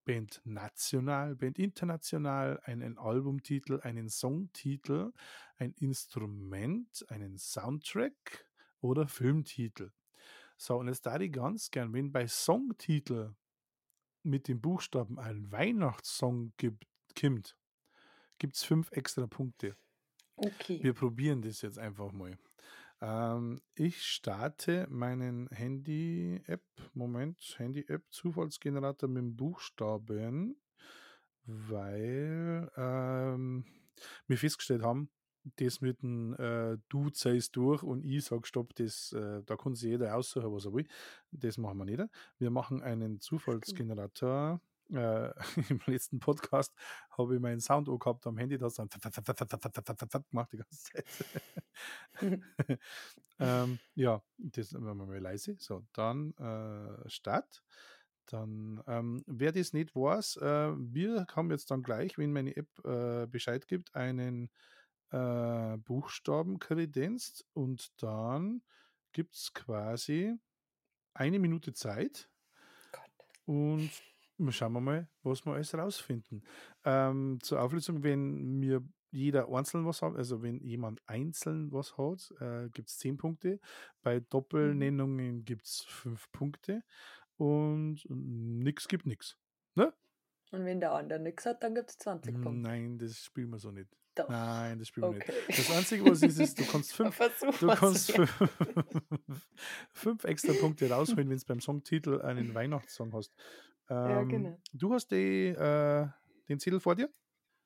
Band national, Band international, einen Albumtitel, einen Songtitel, ein Instrument, einen Soundtrack oder Filmtitel. So, und jetzt da ich ganz gern, wenn bei Songtitel mit dem Buchstaben ein Weihnachtssong gibt, kommt, gibt es fünf extra Punkte. Okay. Wir probieren das jetzt einfach mal. Ähm, ich starte meinen Handy-App, Moment, Handy-App, Zufallsgenerator mit dem Buchstaben, weil ähm, wir festgestellt haben, das mit dem äh, Du zeigst durch und ich sag Stopp, das, äh, da kann sich jeder aussuchen, was er will. Das machen wir nicht. Wir machen einen Zufallsgenerator. Äh, Im letzten Podcast habe ich meinen Sound gehabt am Handy, das dann gemacht die ganze Zeit. ähm, ja, das machen wir mal leise. So, dann äh, Start. Dann, ähm, wer das nicht weiß, äh, wir haben jetzt dann gleich, wenn meine App äh, Bescheid gibt, einen äh, Buchstaben kredenzt und dann gibt es quasi eine Minute Zeit und schauen wir mal, was wir alles rausfinden. Ähm, zur Auflösung, wenn mir jeder einzeln was hat, also wenn jemand einzeln was hat, äh, gibt es 10 Punkte. Bei Mhm. Doppelnennungen gibt es 5 Punkte und nix gibt nix. Ne? Und wenn der andere nichts hat, dann gibt es 20 Punkte. Nein, das spielen wir so nicht. Doch. Nein, das spielen wir nicht. Das Einzige, was ist, ist, du kannst fünf, du kannst fünf, fünf extra Punkte rausholen, wenn du beim Songtitel einen Weihnachtssong hast. Ja, Ähm, genau. Du hast die, äh, den Zettel vor dir.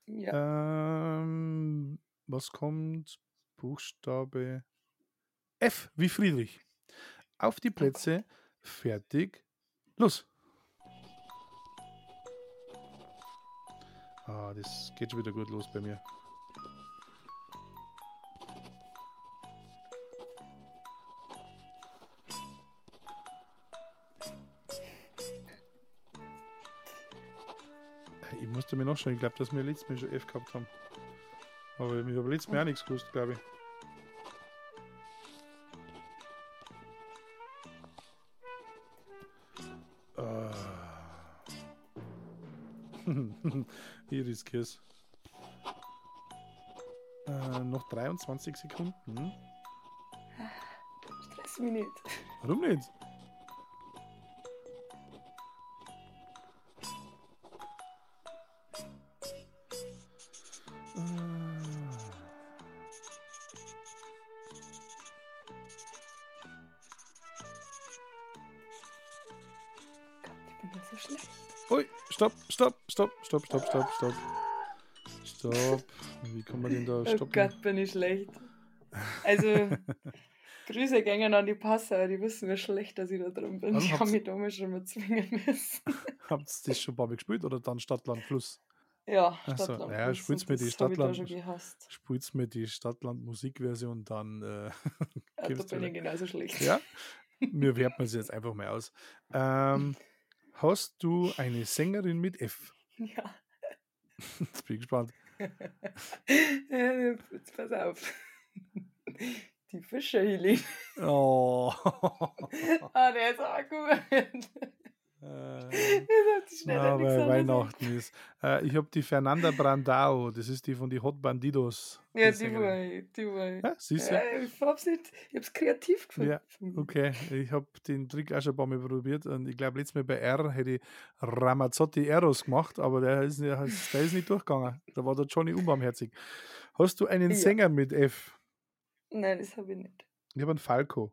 Ja. Ähm, was kommt? Buchstabe F wie Friedrich. Auf die Plätze, fertig, los. Ah, das geht schon wieder gut los bei mir. Ich musste mir noch schauen, ich glaube, dass wir letztes Mal schon F gehabt haben. Aber ich habe letztes Mal auch nichts gewusst, glaube ich. Ah. Hier ist Kiss. Äh, noch 23 Sekunden. Stress mich nicht. Warum nicht? Ja so schlecht. Ui, stopp, stopp, stopp, stopp, stopp, stopp, stopp. Stopp. Wie kann man den da Oh stoppen? Gott, bin ich schlecht. Also, Grüße gängen an die Passer, die wissen, wie schlecht dass ich da drin bin. Also ich habe mich damals schon mal zwingen müssen. Habt ihr das schon ein paar Mal gespielt oder dann Stadtland Fluss? Ja, Stadtland. ja, Plus spiel's und mir Stadtland-. Spielst mir die Stadtland-Musikversion, dann äh, Ja, da bin ich genauso schlecht. Ja, mir werten wir es jetzt einfach mal aus. Ähm, hast du eine Sängerin mit F? Ja. Jetzt bin ich gespannt. Jetzt pass auf. Die Fischerhelene. Oh. Ah, der ist auch gut. Äh, anderes Weihnachten ist. Äh, ich habe die Fernanda Brandao, das ist die von die Hot Bandidos. Ja, die war ich, die war ich. Ja, siehst du? Ja, ich hab's nicht, ich hab's kreativ gefunden. Ja, Okay, ich habe den Trick auch schon ein paar Mal probiert und ich glaube, letztes Mal bei R hätte ich Ramazzotti Eros gemacht, aber der ist, der ist, der ist nicht durchgegangen. Da war der Johnny unbarmherzig. Hast du einen Ja. Sänger mit F? Nein, das habe ich nicht. Ich habe einen Falco.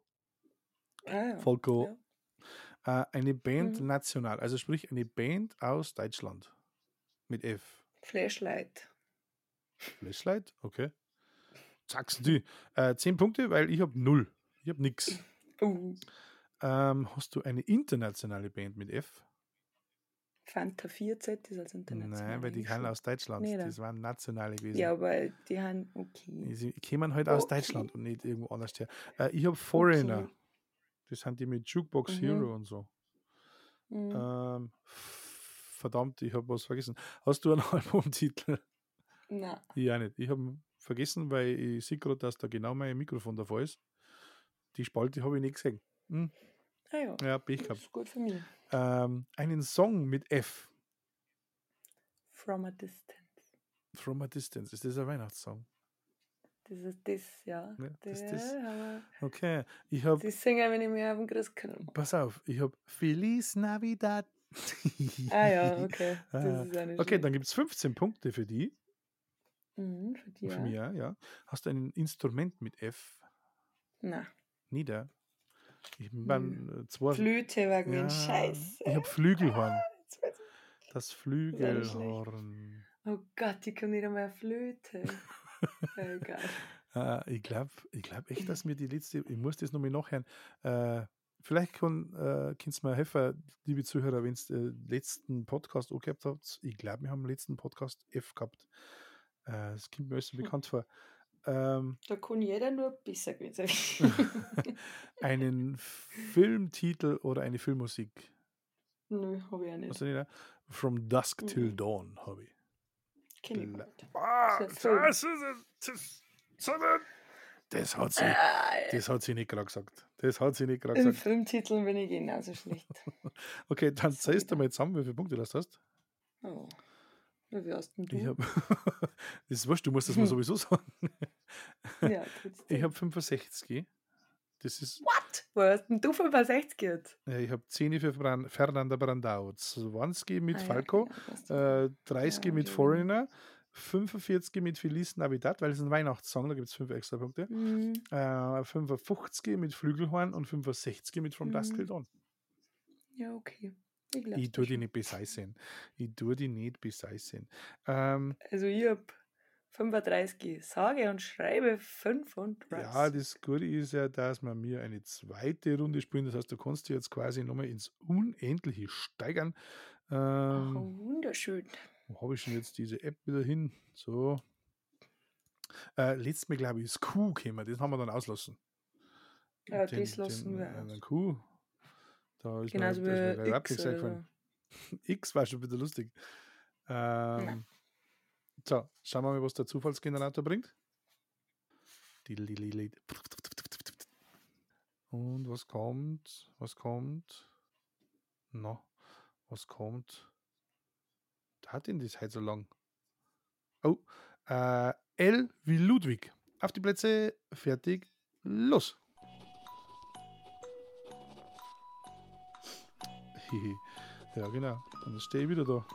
Ah, ja. Falco. Äh, eine Band Mhm. national, also sprich eine Band aus Deutschland mit F. Flashlight. Flashlight? Okay. Sagst du. Äh, zehn Punkte, weil ich habe null. Ich habe nichts. Uh, Ähm, hast du eine internationale Band mit F? Fanta 4Z ist als international. Nein, weil die kamen aus Deutschland. Nee, da. das waren nationale gewesen. Ja, aber die haben, okay. Sie kämen halt aus Okay. Deutschland und nicht irgendwo anders her. Äh, ich habe Foreigner. Okay. Das sind die mit Jukebox Mhm. Hero und so. Mhm. Ähm, verdammt, ich habe was vergessen. Hast du einen Albumtitel? Na, Ich auch nicht. Ich habe vergessen, weil ich sehe gerade, dass da genau mein Mikrofon davor ist. Die Spalte habe ich nicht gesehen. Hm, ah ja. ja, Pech Das gehabt. ist gut für mich. Ähm, einen Song mit F. From a Distance. From a Distance. Ist das ein Weihnachtssong? Das ist das, ja. Ja, das das. aber Okay. Ich habe die singen, wenn ich mich auf den Christkindl mache. Pass auf, ich habe Feliz Navidad, Ah ja, okay. Das Ah, nicht okay, dann gibt es 15 Punkte für die. Mhm, für die Für auch. mich, ja, ja. Hast du ein Instrument mit F? Na, Nieder. Ich bin Nö. zwei. Flöte war Ja. Scheiße. ich habe Flügelhorn. Ich- Das nicht. Flügelhorn. Oh Gott, ich kann nicht einmal Flöte. egal. Äh, ich glaube ich glaub echt, dass mir die letzte, ich muss das nochmal nachhören. Äh, vielleicht kann, äh, kannst du mir helfen, liebe Zuhörer, wenn ihr den letzten Podcast auch gehabt habt. Ich glaube, wir haben im letzten Podcast F gehabt. Äh, das kommt mir alles so Hm. bekannt vor. Ähm, Da kann jeder nur besser gewesen sein. einen Filmtitel oder eine Filmmusik. Nö, habe ich auch nicht. Ne? From Dusk Till Mhm. Dawn habe ich. Nicht. Ah, Das hat sie, Ah, das hat sie nicht gerade gesagt. Das hat sie nicht gerade Im gesagt. Filmtitel bin ich genauso schlecht. Okay, dann zählst du mal zusammen, wie viele Punkte du hast. Oh. Wie hast denn du? Ich habe. das ist wurscht, du musst das mal sowieso sagen. ja. Ich habe 65. Das ist. What? Wo hast denn du 65 jetzt? Ja, ich habe 10 für Bran Fernanda Brandau, 20 mit Ah, Falco, genau, ja- äh, 30 Ja, mit okay. Foreigner, 45 mit Feliz Navidad, weil es ein Weihnachtssong, da gibt es 5 extra Punkte. Mhm. Äh, 55 mit Flügelhorn und 65 mit From Dusk Mhm. Till Dawn. Ja, okay. Ich, Ich tue die nicht beseißen. Ich tue die nicht beseißen. Ähm, Also ich habe 35, sage und schreibe 35. ja, das Gute ist ja, dass wir mir eine zweite Runde spielen. Das heißt, du kannst dich jetzt quasi nochmal ins Unendliche steigern. Ach, Ähm, wunderschön. wo habe ich denn jetzt diese App wieder hin? So. Äh, letztes Mal, glaube ich, ist Q gekommen. Das haben wir dann auslassen. Ja, das lassen wir äh, den Q. Da ist Genauso mir, wie X X war schon wieder lustig. Ähm, so, schauen wir mal, was der Zufallsgenerator bringt. Und was kommt? Was kommt? Na, was kommt? Da hat denn das heute so lang? Oh, äh, L wie Ludwig. Auf die Plätze, fertig, los. Ja, genau. Dann stehe ich wieder da.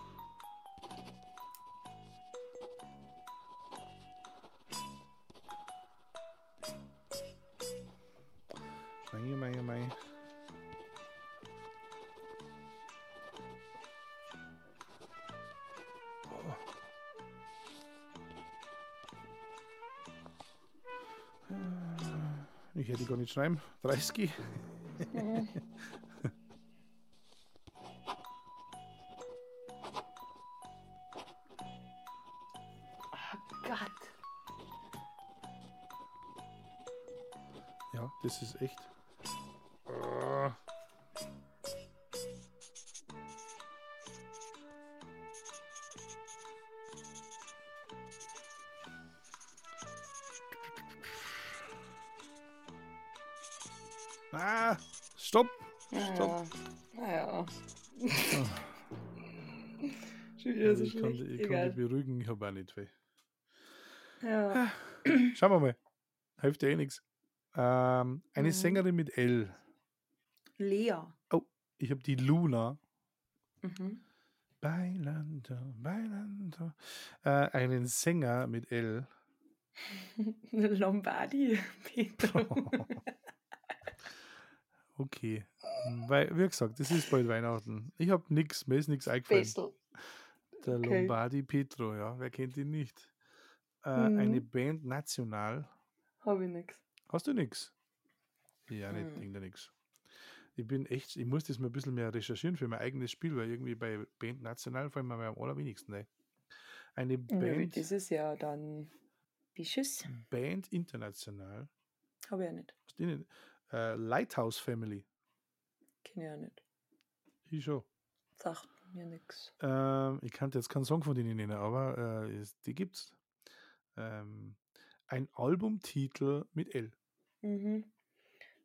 Ich hätte gar nicht schreiben. 30. so. Mhm. Auch nicht weh. Ja. Schauen wir mal. Hilft dir eh nichts. Ähm, eine Mhm. Sängerin mit L. Lea. Ich habe die Luna. Mhm. Bailando, bailando. Äh, einen Sänger mit L. Lombardi, Petro. Okay. Weil, wie gesagt, das ist bald Weihnachten. Ich habe nichts, mir ist nichts eingefallen. Bessel. Der okay. Lombardi Petro, ja, wer kennt ihn nicht? Äh, Eine Mhm. Band national. Habe ich nix. Hast du nichts? Ja, nicht, Hm. denke nix. Ich bin echt, ich muss das mal ein bisschen mehr recherchieren für mein eigenes Spiel, weil irgendwie bei Band national fallen mir am allerwenigsten ein. Eine Band, das ist ja dann Bisches. Band international. Habe ich ja nicht. Was die denn? Äh, Lighthouse Family. Kenne ich ja nicht. Ich schon. Sagt mir nix. Ähm, ich kannte jetzt keinen Song von denen nennen, aber äh, die gibt's. Ähm, ein Albumtitel mit L. Mhm.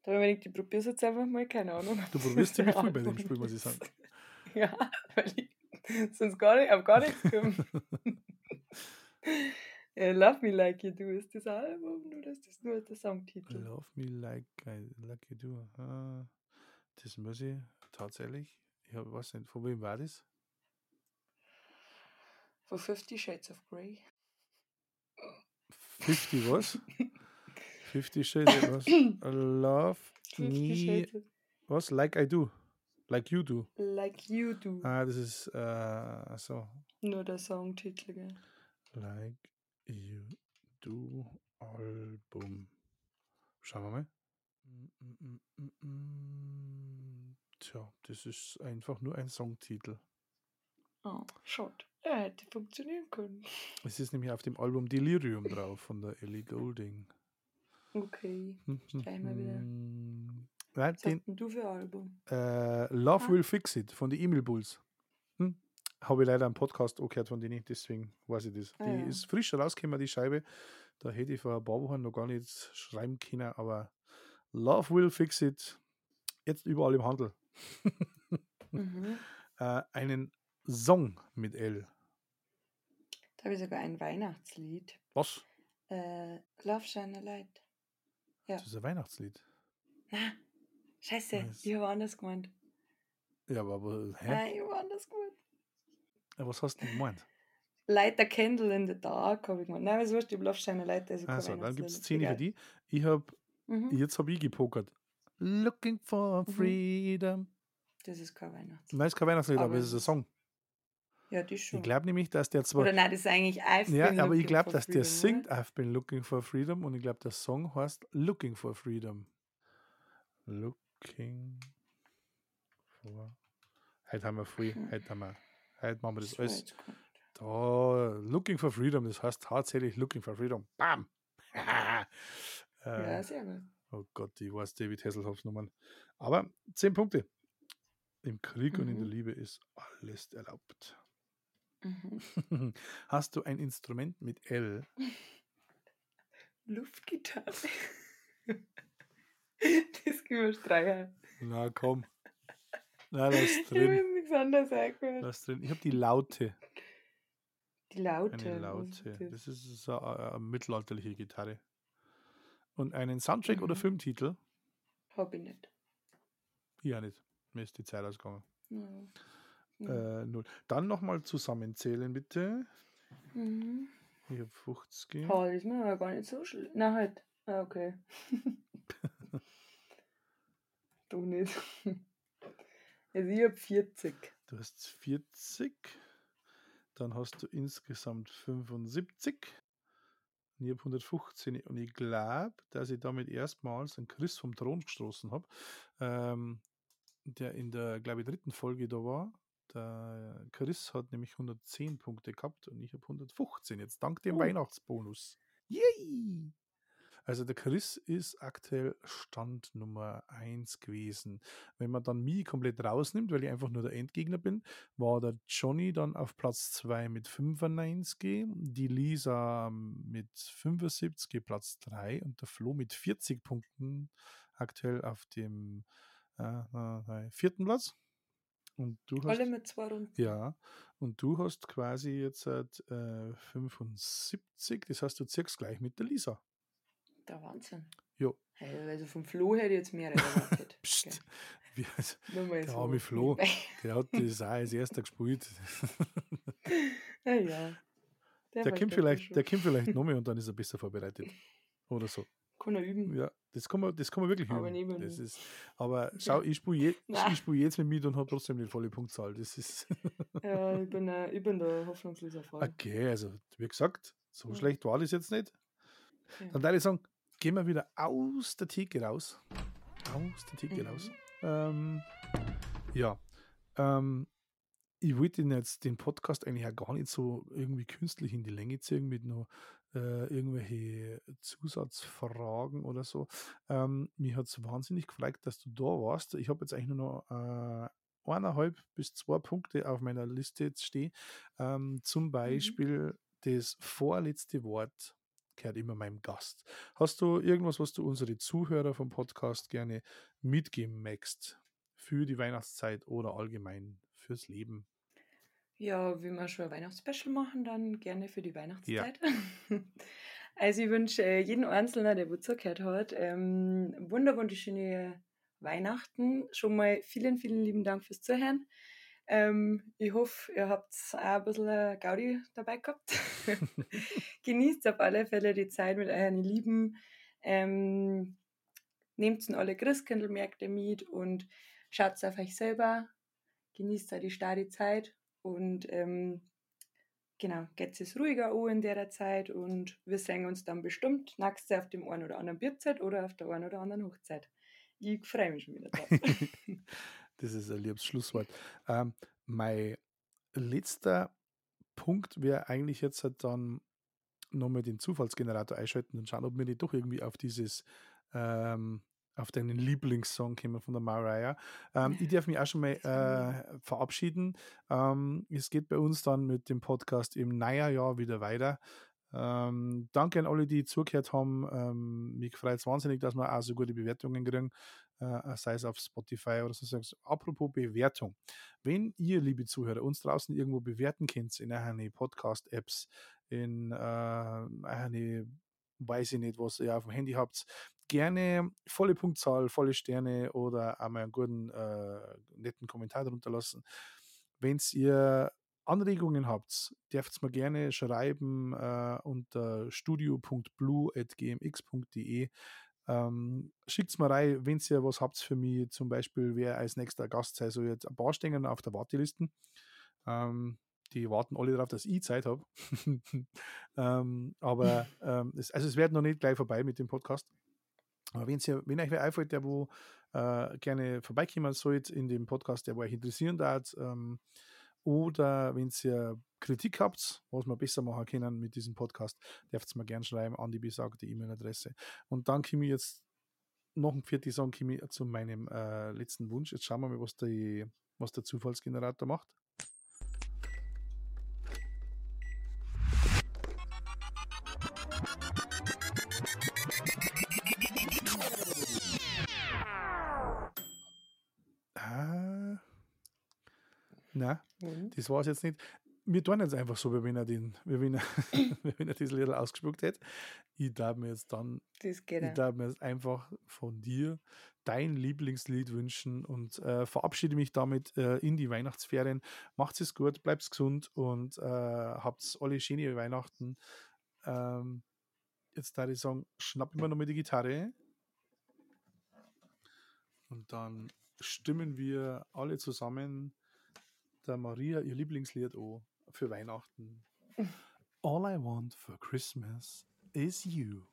Da habe ich gedacht, ich probiere es jetzt einfach mal, keine Ahnung. Du probierst ziemlich viel bei dem Spiel, muss ich sagen. Ja, weil ich sonst gar nicht, auf gar nichts komme. ja, Love Me Like You Do ist das Album oder ist das nur der Songtitel? Love Me Like I Like You Do. Ah, das muss ich tatsächlich. Ich hab, weiß nicht, von wem war das? Von Fifty Shades of Grey. 50 was? 50 Shades of was? Love Fifty me. Shades Was? Like I do. Like you do. Like You Do. Ah, das ist äh, uh, so. Nur der Songtitel, gell? Like you do Album. Schauen wir mal. Tja, das ist einfach nur ein Songtitel. Oh, schade. Er hätte funktionieren können. Es ist nämlich auf dem Album Delirium drauf von der Ellie Goulding. Okay. Streich mal wieder. Nein, Was den, du für Album? äh, Love Ah. Will Fix It von den Emil Bulls. Hm? Habe ich leider einen Podcast auch gehört von denen, deswegen weiß ich das. Ah, die ja. ist frisch rausgekommen, die Scheibe. Da hätte ich vor ein paar Wochen noch gar nicht schreiben können, aber Love Will Fix It, jetzt überall im Handel. Mhm. Äh, einen Song mit L. Da habe ich sogar ein Weihnachtslied. Was? Äh, Love Shine a Light. Ja. Das ist ein Weihnachtslied. Na, scheiße, Was? ich habe anders gemeint. Ja, aber, aber hä? Nein, ich habe anders gemeint. Ja, Was hast du denn gemeint? Light a Candle in the Dark habe ich gemeint. Nein, was wurscht, ich habe Love Shine a Light. Also Also, dann gibt es Weihnachtslied. 10 für die. Ich habe Mhm. Jetzt habe ich gepokert. Looking for Mhm. freedom. Das ist kein Weihnachtslied. Nein, ist kein Weihnachtslied, aber, Aber es ist ein Song. Ja, die schon. Ich glaube nämlich, dass der zwar. Oder nein, das ist eigentlich I've ja, been aber ich looking glaube, for dass der freedom, singt oder? I've been looking for freedom und ich glaube, der Song heißt Looking for freedom. Looking for. Heute haben wir früh. Hm. Heute haben wir. Heute machen wir das Das alles. Da, Looking for freedom, das heißt tatsächlich Looking for freedom. Bam! Ja, äh, sehr gut. Oh Gott, ich weiß David Hasselhoffs Nummern. Aber 10 Punkte. Im Krieg und in der Mhm. Liebe ist alles erlaubt. Mhm. Hast du ein Instrument mit L? Luftgitarre. das können wir streichen. Na komm. Na, lass Ich habe drin. mir nichts anderes eingefallen. Lass drin. Ich habe die Laute. Die Laute. Eine Laute. das? Das ist so eine, eine mittelalterliche Gitarre. Und einen Soundtrack oder Mhm. Filmtitel? Hab ich nicht. Ja, nicht. Mir ist die Zeit ausgegangen. Ja. Äh, null. Dann nochmal zusammenzählen, bitte. Mhm. Ich habe 50. Oh, das ist mir aber gar nicht so schlecht. Na halt. Ah, okay. du nicht. Also ich hab 40. Du hast 40. Dann hast du insgesamt 75. Und ich habe 115. Und ich glaube, dass ich damit erstmals einen Chris vom Thron gestoßen habe, ähm, der in der, glaube ich, dritten Folge da war. Der Chris hat nämlich 110 Punkte gehabt und ich habe 115 jetzt, dank dem Oh. Weihnachtsbonus. Yay! Also der Chris ist aktuell Stand Nummer 1 gewesen. Wenn man dann mich komplett rausnimmt, weil ich einfach nur der Endgegner bin, war der Johnny dann auf Platz 2 mit 95, die Lisa mit 75 Platz 3 und der Flo mit 40 Punkten aktuell auf dem äh, vierten Platz. Und du hast, Alle mit zwei Runden. ja, und du hast quasi jetzt seit äh, 75, das heißt, du zirkst gleich mit der Lisa. Der Wahnsinn. Hey, also vom Flo hätte ich jetzt mehr erwartet. Psst. Wie, also, Der so arme Flo. der hat das auch als erster gespielt. Ja, ja. Der versteht kommt vielleicht, schon. der kommt vielleicht noch mehr und dann ist er besser vorbereitet. Oder so. Kann er üben. Ja, das kann man, das kann man wirklich Aber üben. Das ist, aber schau, ich spiele je, ich spiel jetzt mit mir und habe trotzdem die volle Punktzahl. Das ist Ja, ich bin, äh, ich bin der hoffnungsloser Fall. okay. Also, wie gesagt, so Ja. schlecht war das jetzt nicht. Dann würde ich sagen, gehen wir wieder aus der Theke raus. Aus der Theke Mhm. raus. Ähm, ja. Ähm, ich wollte den jetzt den Podcast eigentlich auch gar nicht so irgendwie künstlich in die Länge ziehen mit nur äh, irgendwelche Zusatzfragen oder so. Ähm, mir hat es wahnsinnig gefreut, dass du da warst. Ich habe jetzt eigentlich nur noch äh, eineinhalb bis zwei Punkte auf meiner Liste jetzt stehen. Ähm, zum Beispiel das vorletzte Wort gehört immer meinem Gast. Hast du irgendwas, was du unsere Zuhörer vom Podcast gerne mitgeben möchtest für die Weihnachtszeit oder allgemein fürs Leben? Ja, wie wir schon ein Weihnachtsspecial machen, dann gerne für die Weihnachtszeit. Also ich wünsche äh, jedem Einzelnen, der wo zugehört hat, ähm, wunder wunderschöne Weihnachten. Schon mal vielen, vielen lieben Dank fürs Zuhören. Ähm, ich hoffe, ihr habt auch ein bisschen Gaudi dabei gehabt. Genießt auf alle Fälle die Zeit mit euren Lieben. Ähm, nehmt in alle Christkindlmärkte mit und schaut auf euch selber. Genießt auch die starre Zeit und ähm, genau, geht es ruhiger an in der Zeit und wir sehen uns dann bestimmt nächstes auf dem einen oder anderen Bierzeit oder auf der einen oder anderen Hochzeit. Ich freue mich schon wieder drauf. das ist ein liebes Schlusswort. Ähm, mein letzter Punkt wäre eigentlich jetzt halt dann nochmal den Zufallsgenerator einschalten und schauen, ob wir nicht doch irgendwie auf dieses ähm, auf deinen Lieblingssong kommen von der Mariah. Ähm, ich darf mich auch schon mal äh, verabschieden. Ähm, es geht bei uns dann mit dem Podcast im Jahr wieder weiter. Ähm, danke an alle, die zugehört haben. Ähm, mich freut es wahnsinnig, dass wir auch so gute Bewertungen kriegen, äh, sei es auf Spotify oder so. Apropos Bewertung. Wenn ihr, liebe Zuhörer, uns draußen irgendwo bewerten könnt, in einer Podcast-Apps, in äh, eine weiß ich nicht, was ihr auf dem Handy habt, gerne volle Punktzahl, volle Sterne oder einmal einen guten, äh, netten Kommentar darunter lassen. Wenn ihr Anregungen habt, dürft ihr mir gerne schreiben äh, unter studio.blue.gmx.de. Ähm, Schickt mir rein, wenn ihr was habt für mich, zum Beispiel, wer als nächster Gast sei, so jetzt ein paar stehen auf der Warteliste. Ähm, die warten alle darauf, dass ich Zeit habe. ähm, aber ähm, es, also es wird noch nicht gleich vorbei mit dem Podcast. Aber wenn's ja, wenn euch wer einfällt, der wo äh, gerne vorbeikommen sollt in dem Podcast, der wo euch interessieren darf, ähm, oder wenn ihr Kritik habt, was wir besser machen können mit diesem Podcast, dürft ihr mir gerne schreiben an die besagte E-Mail-Adresse. Und dann komme ich jetzt noch ein komme ich zu meinem äh, letzten Wunsch. Jetzt schauen wir mal, was, die, was der Zufallsgenerator macht. Das war es jetzt nicht. Wir tun jetzt einfach so, wie wenn er, den, wie wenn er, wie wenn er das Lied ausgespuckt hätte. Ich darf mir jetzt dann, ich darf mir jetzt einfach von dir dein Lieblingslied wünschen und äh, verabschiede mich damit äh, in die Weihnachtsferien. Macht es gut, bleibt gesund und äh, habt alle schöne Weihnachten. Ähm, jetzt da ich sagen, schnapp immer noch mal die Gitarre und dann stimmen wir alle zusammen der Maria ihr Lieblingslied an für Weihnachten. All I want for Christmas is you.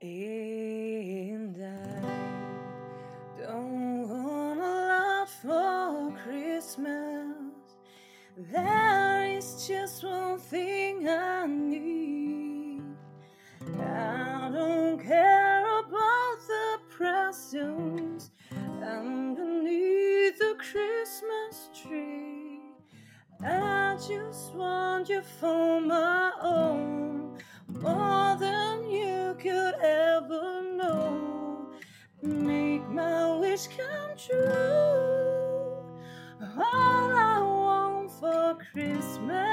And I don't want a lot for Christmas. There is just one thing I need. I don't care about the presents the Christmas tree. I just want you for my own, more than you could ever know. Make my wish come true. All I want for Christmas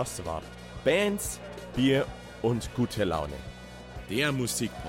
Das war Bands, Bier und gute Laune. Der Musikpodcast.